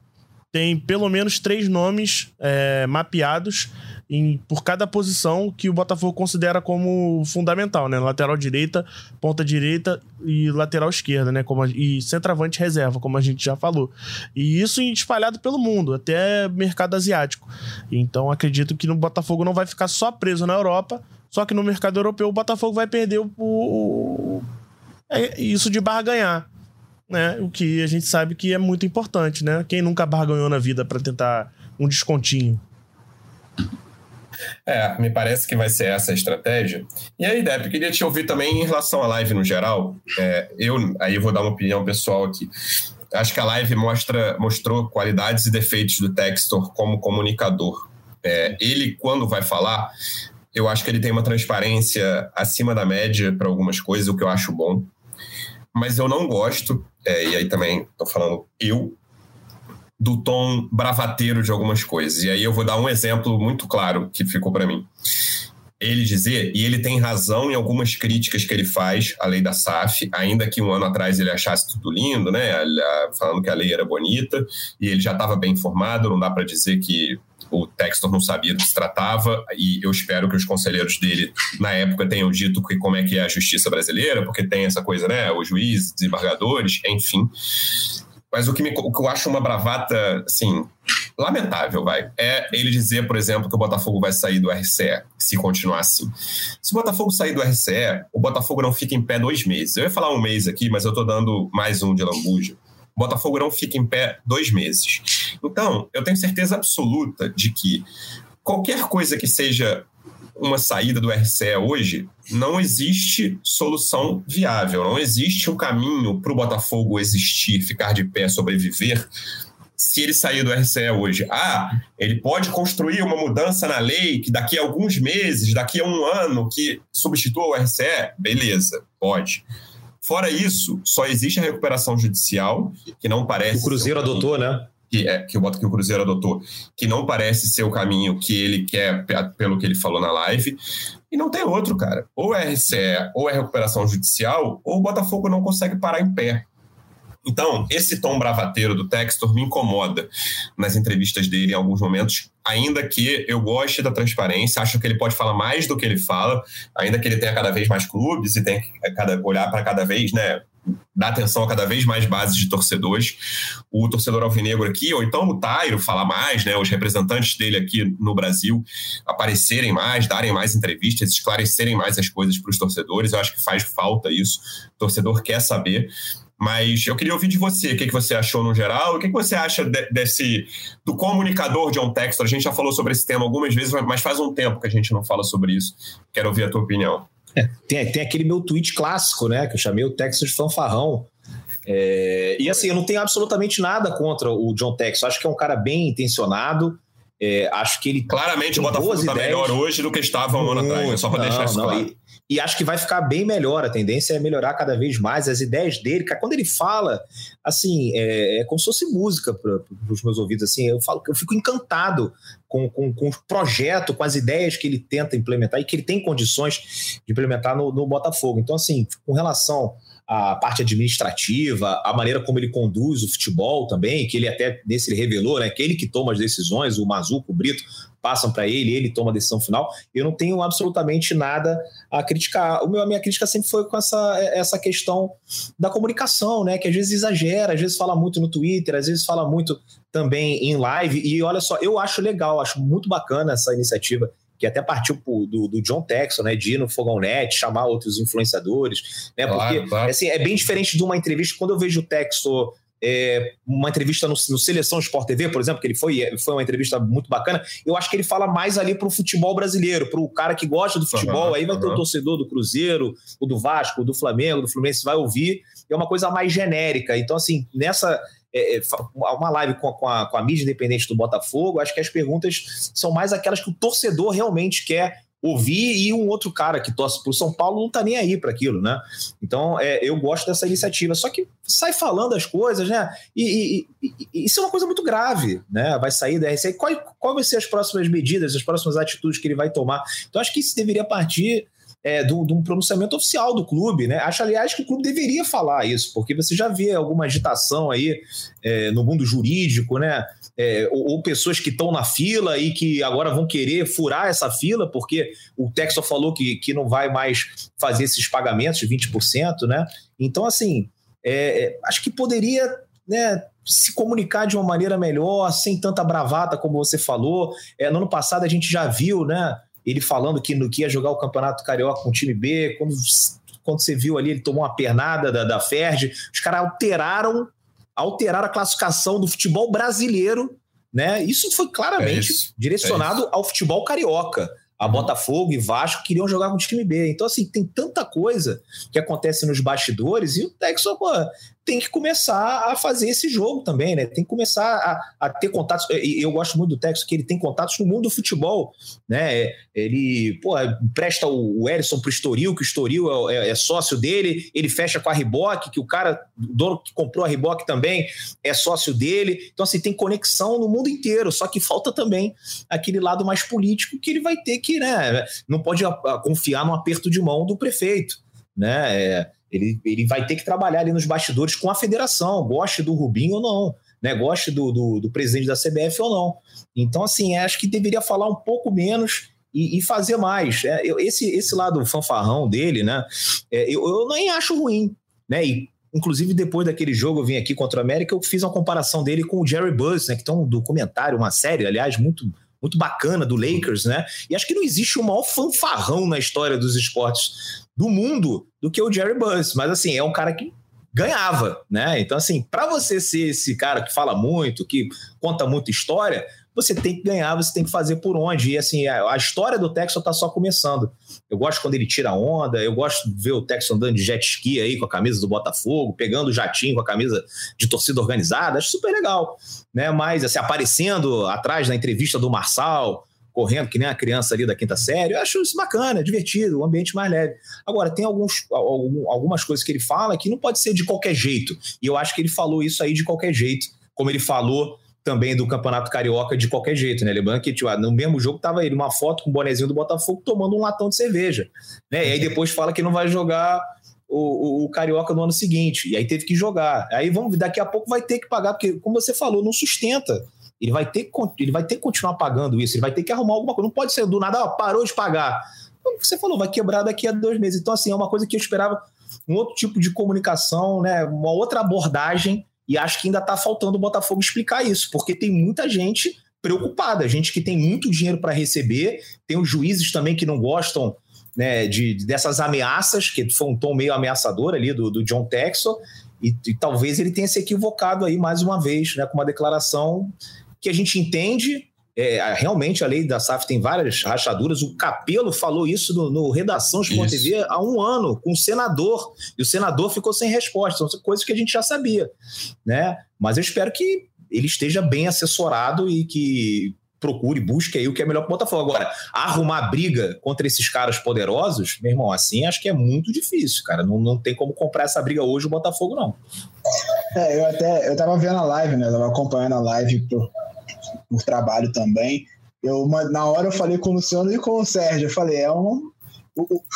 tem pelo menos três nomes é, mapeados em, por cada posição que o Botafogo considera como fundamental, né? Lateral direita, ponta direita e lateral esquerda, né? Como a, e centroavante reserva, como a gente já falou. E isso espalhado pelo mundo, até mercado asiático. Então acredito que no Botafogo não vai ficar só preso na Europa, só que no mercado europeu o Botafogo vai perder o, o é isso de barganhar. Né? O que a gente sabe que é muito importante, né? Quem nunca barganhou na vida para tentar um descontinho? É, me parece que vai ser essa a estratégia. E aí, Depp, queria te ouvir também em relação à live no geral. É, eu aí vou dar uma opinião pessoal aqui. Acho que a live mostra, mostrou qualidades e defeitos do Textor como comunicador. É, ele, quando vai falar, eu acho que ele tem uma transparência acima da média para algumas coisas, o que eu acho bom. Mas eu não gosto, é, e aí também estou falando eu, do tom bravateiro de algumas coisas. E aí eu vou dar um exemplo muito claro que ficou para mim. Ele dizer, e ele tem razão em algumas críticas que ele faz à lei da SAF, ainda que um ano atrás ele achasse tudo lindo, né? Falando que a lei era bonita, e ele já estava bem informado, não dá para dizer que o Textor não sabia do que se tratava, e eu espero que os conselheiros dele, na época, tenham dito que como é que é a justiça brasileira, porque tem essa coisa, né? Os juízes, desembargadores, enfim. Mas o que, me, o que eu acho uma bravata, assim, lamentável, vai, é ele dizer, por exemplo, que o Botafogo vai sair do RCE, se continuar assim. Se o Botafogo sair do RCE, o Botafogo não fica em pé dois meses. Eu ia falar um mês aqui, mas eu tô dando mais um de lambuja. O Botafogo não fica em pé dois meses. Então, eu tenho certeza absoluta de que qualquer coisa que seja uma saída do RCE hoje, não existe solução viável, não existe um caminho para o Botafogo existir, ficar de pé, sobreviver, se ele sair do RCE hoje. Ah, ele pode construir uma mudança na lei que daqui a alguns meses, daqui a um ano, que substitua o RCE? Beleza, pode. Fora isso, só existe a recuperação judicial, que não parece. O Cruzeiro adotou, né? Que, é, que, o, que o Cruzeiro adotou, que não parece ser o caminho que ele quer, pelo que ele falou na live. E não tem outro, cara. Ou é RCE, ou é recuperação judicial, ou o Botafogo não consegue parar em pé. Então, esse tom bravateiro do Textor me incomoda nas entrevistas dele em alguns momentos, ainda que eu goste da transparência, acho que ele pode falar mais do que ele fala, ainda que ele tenha cada vez mais clubes e tenha que olhar para cada vez, né, dar atenção a cada vez mais bases de torcedores. O torcedor alvinegro aqui, ou então o Tairo falar mais, né, os representantes dele aqui no Brasil aparecerem mais, darem mais entrevistas, esclarecerem mais as coisas para os torcedores. Eu acho que faz falta isso. O torcedor quer saber. Mas eu queria ouvir de você, o que, você achou no geral, o que, você acha de, desse do comunicador John Textor. A gente já falou sobre esse tema algumas vezes, mas faz um tempo que a gente não fala sobre isso. Quero ouvir a tua opinião. Tem, tem aquele meu tweet clássico, né? Que eu chamei o Texas de fanfarrão. É, e assim, eu não tenho absolutamente nada contra o John Texas. Acho que é um cara bem intencionado. É, acho que ele. Claramente o Botafogo está melhor hoje do que estava um ano atrás, né? só para deixar isso claro. E, acho que vai ficar bem melhor. A tendência é melhorar cada vez mais. As ideias dele, quando ele fala, assim, é, é como se fosse música para os meus ouvidos. Assim, eu falo eu fico encantado com, com, com, o projeto, com as ideias que ele tenta implementar e que ele tem condições de implementar no, no Botafogo. Então, assim, com relação à parte administrativa, a maneira como ele conduz o futebol também, que ele até nesse ele revelou, né, que ele que toma as decisões, o Mazuco, o Brito, passam para ele, ele toma a decisão final. Eu não tenho absolutamente nada a criticar. O meu, a minha crítica sempre foi com essa, essa questão da comunicação, né? Que às vezes exagera, às vezes fala muito no Twitter, às vezes fala muito também em live. E olha só, eu acho legal, acho muito bacana essa iniciativa que até partiu do, do John Texon, né, de ir no Fogão Net, chamar outros influenciadores, né, claro, porque claro. Assim, é bem diferente de uma entrevista, quando eu vejo o Texon é, uma entrevista no, no, Seleção Sport TV, por exemplo, que ele foi, foi uma entrevista muito bacana. Eu acho que ele fala mais ali para o futebol brasileiro, para o cara que gosta do futebol. Uhum, aí vai uhum. ter o torcedor do Cruzeiro, o do Vasco, o do Flamengo, do Fluminense, vai ouvir. É uma coisa mais genérica. Então, assim, nessa. É, é uma live com a, com, a, com a mídia independente do Botafogo, acho que as perguntas são mais aquelas que o torcedor realmente quer ouvir e um outro cara que torce para o São Paulo não tá nem aí para aquilo, né? Então, é, eu gosto dessa iniciativa. Só que sai falando as coisas, né? E, e, e, isso é uma coisa muito grave, né? Vai sair da RCE. Qual, qual vai ser as próximas medidas, as próximas atitudes que ele vai tomar? Então, acho que isso deveria partir é, de um pronunciamento oficial do clube, né? Acho, aliás, que o clube deveria falar isso, porque você já vê alguma agitação aí é, no mundo jurídico, né? é, ou, ou, pessoas que estão na fila e que agora vão querer furar essa fila, porque o Texas falou que, que não vai mais fazer esses pagamentos de 20%, né? Então, assim, é, é, acho que poderia né, se comunicar de uma maneira melhor, sem tanta bravata, como você falou. É, no ano passado a gente já viu, né? Ele falando que, no, que ia jogar o Campeonato Carioca com o time B, quando quando você viu ali, ele tomou uma pernada da, da Ferdi, os caras alteraram alterar a classificação do futebol brasileiro, né? Isso foi claramente é isso, direcionado é ao futebol carioca a Botafogo e Vasco queriam jogar com o time B. Então, assim, tem tanta coisa que acontece nos bastidores e o Texas pô, tem que começar a fazer esse jogo também, né? Tem que começar a, a ter contatos. Eu gosto muito do Texas, que ele tem contatos no mundo do futebol, né? Ele, pô, presta o, Erison pro Estoril, que o Estoril é, é, é, sócio dele, ele fecha com a Riboc, que o cara, o dono que comprou a Riboc também é sócio dele. Então, assim, tem conexão no mundo inteiro, só que falta também aquele lado mais político que ele vai ter que, né? Não pode confiar no aperto de mão do prefeito, né? É, ele, ele vai ter que trabalhar ali nos bastidores com a federação, goste do Rubinho ou não, né? goste do, do, do presidente da CBF ou não. Então, assim, acho que deveria falar um pouco menos e, fazer mais. É, esse, esse lado fanfarrão dele, né? É, eu, eu nem acho ruim, né? E, inclusive, depois daquele jogo, eu vim aqui contra o América, eu fiz uma comparação dele com o Jerry Buzz, né? Que tem um documentário, uma série, aliás, muito muito bacana do Lakers, né? E acho que não existe o maior fanfarrão na história dos esportes do mundo do que o Jerry Buzz. Mas, assim, é um cara que ganhava, né? Então, assim, para você ser esse cara que fala muito, que conta muita história, você tem que ganhar, você tem que fazer por onde. E assim, a, história do Texas está só começando. Eu gosto quando ele tira onda, eu gosto de ver o Texas andando de jet ski aí com a camisa do Botafogo, pegando o jatinho com a camisa de torcida organizada, acho super legal, né? Mas assim, aparecendo atrás na entrevista do Marçal, correndo que nem a criança ali da quinta série, eu acho isso bacana, divertido, um ambiente mais leve. Agora, tem alguns, algumas coisas que ele fala que não pode ser de qualquer jeito, e eu acho que ele falou isso aí de qualquer jeito, como ele falou também do Campeonato Carioca de qualquer jeito, né? Lembrando que tipo, no mesmo jogo tava ele, uma foto com o bonezinho do Botafogo tomando um latão de cerveja. Né? E aí depois fala que não vai jogar o, o, o, Carioca no ano seguinte. E aí teve que jogar. Aí vamos, daqui a pouco vai ter que pagar, porque, como você falou, não sustenta. Ele vai ter que, ele vai ter que continuar pagando isso, ele vai ter que arrumar alguma coisa. Não pode ser do nada, ó, parou de pagar. Você falou, vai quebrar daqui a dois meses. Então, assim, é uma coisa que eu esperava um outro tipo de comunicação, né? Uma outra abordagem e acho que ainda está faltando o Botafogo explicar isso, porque tem muita gente preocupada, gente que tem muito dinheiro para receber, tem os juízes também que não gostam né, de, dessas ameaças, que foi um tom meio ameaçador ali do, do John Texel, e, e, talvez ele tenha se equivocado aí mais uma vez, né, com uma declaração que a gente entende, é, realmente a lei da SAF tem várias rachaduras. O Capelo falou isso no, no Redação Sport TV há um ano, com o senador, e o senador ficou sem resposta. São coisas que a gente já sabia. Né? Mas eu espero que ele esteja bem assessorado e que procure, busque aí o que é melhor para o Botafogo. Agora, arrumar briga contra esses caras poderosos, meu irmão, assim acho que é muito difícil, cara. Não, não tem como comprar essa briga hoje o Botafogo, não. É, eu até eu tava vendo a live, né? Eu tava acompanhando a live por, por trabalho também. Eu, na hora eu falei com o Luciano e com o Sérgio, eu falei, é um,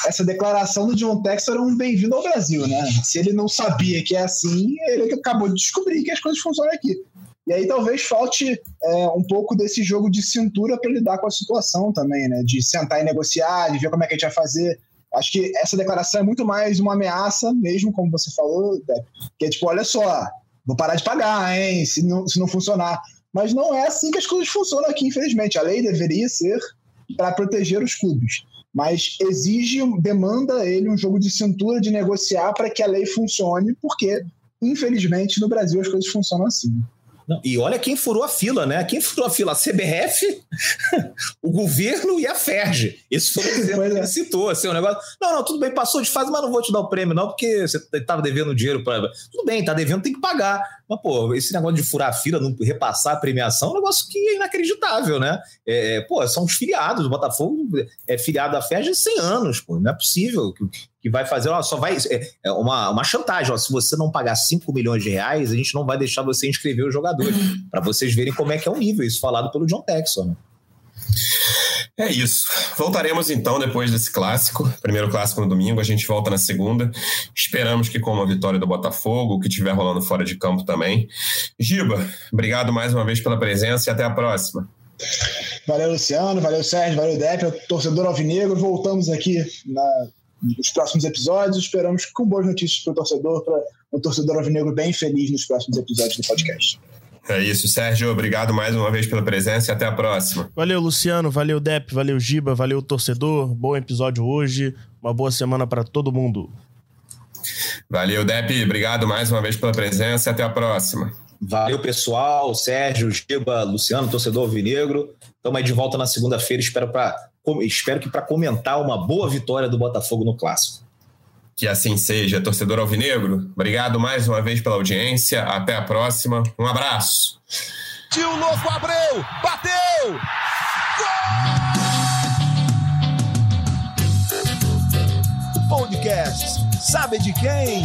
essa declaração do John Textor era um bem-vindo ao Brasil, né? Se ele não sabia que é assim, ele acabou de descobrir que as coisas funcionam aqui. E aí talvez falte é, um pouco desse jogo de cintura para lidar com a situação também, né? De sentar e negociar, de ver como é que a gente vai fazer. Acho que essa declaração é muito mais uma ameaça, mesmo como você falou, que é tipo, olha só, vou parar de pagar, hein? Se não, se não funcionar. Mas não é assim que as coisas funcionam aqui, infelizmente. A lei deveria ser para proteger os clubes. Mas exige, demanda ele um jogo de cintura de negociar para que a lei funcione, porque, infelizmente, no Brasil as coisas funcionam assim. Não. E olha quem furou a fila, né? Quem furou a fila? A CBF, o governo e a FERJ. Esse foi o exemplo que ele citou. Assim, um negócio. Não, não, tudo bem, passou de fase, mas não vou te dar o prêmio, não, porque você estava devendo dinheiro para. Tudo bem, tá devendo, tem que pagar. Mas, pô, esse negócio de furar a fila, não repassar a premiação, é um negócio que é inacreditável, né? É, é pô, são os filiados. O Botafogo é filiado da FERJ há 100 anos, pô. Não é possível que vai fazer, ó, só vai. É, é uma, uma chantagem, ó, se você não pagar 5 milhões de reais, a gente não vai deixar você inscrever os jogadores. para vocês verem como é que é o nível, isso falado pelo John Texon. Né? É isso. Voltaremos então depois desse clássico. Primeiro clássico no domingo, a gente volta na segunda. Esperamos que com uma vitória do Botafogo, o que estiver rolando fora de campo também. Giba, obrigado mais uma vez pela presença e até a próxima. Valeu, Luciano, valeu, Sérgio, valeu, Depp, torcedor alvinegro. Voltamos aqui na, nos próximos episódios. Esperamos com boas notícias para o torcedor, para o torcedor alvinegro bem feliz nos próximos episódios do podcast. É isso, Sérgio. Obrigado mais uma vez pela presença e até a próxima. Valeu, Luciano. Valeu, Dep. Valeu, Giba. Valeu, torcedor. Bom episódio hoje. Uma boa semana para todo mundo. Valeu, Dep. Obrigado mais uma vez pela presença e até a próxima. Valeu, pessoal. Sérgio, Giba, Luciano, torcedor Vinegro. Estamos aí de volta na segunda-feira. Espero, espero que para comentar uma boa vitória do Botafogo no Clássico. Que assim seja, torcedor alvinegro. Obrigado mais uma vez pela audiência. Até a próxima. Um abraço. Tio Louco Abreu, bateu! Gol! Podcast, sabe de quem?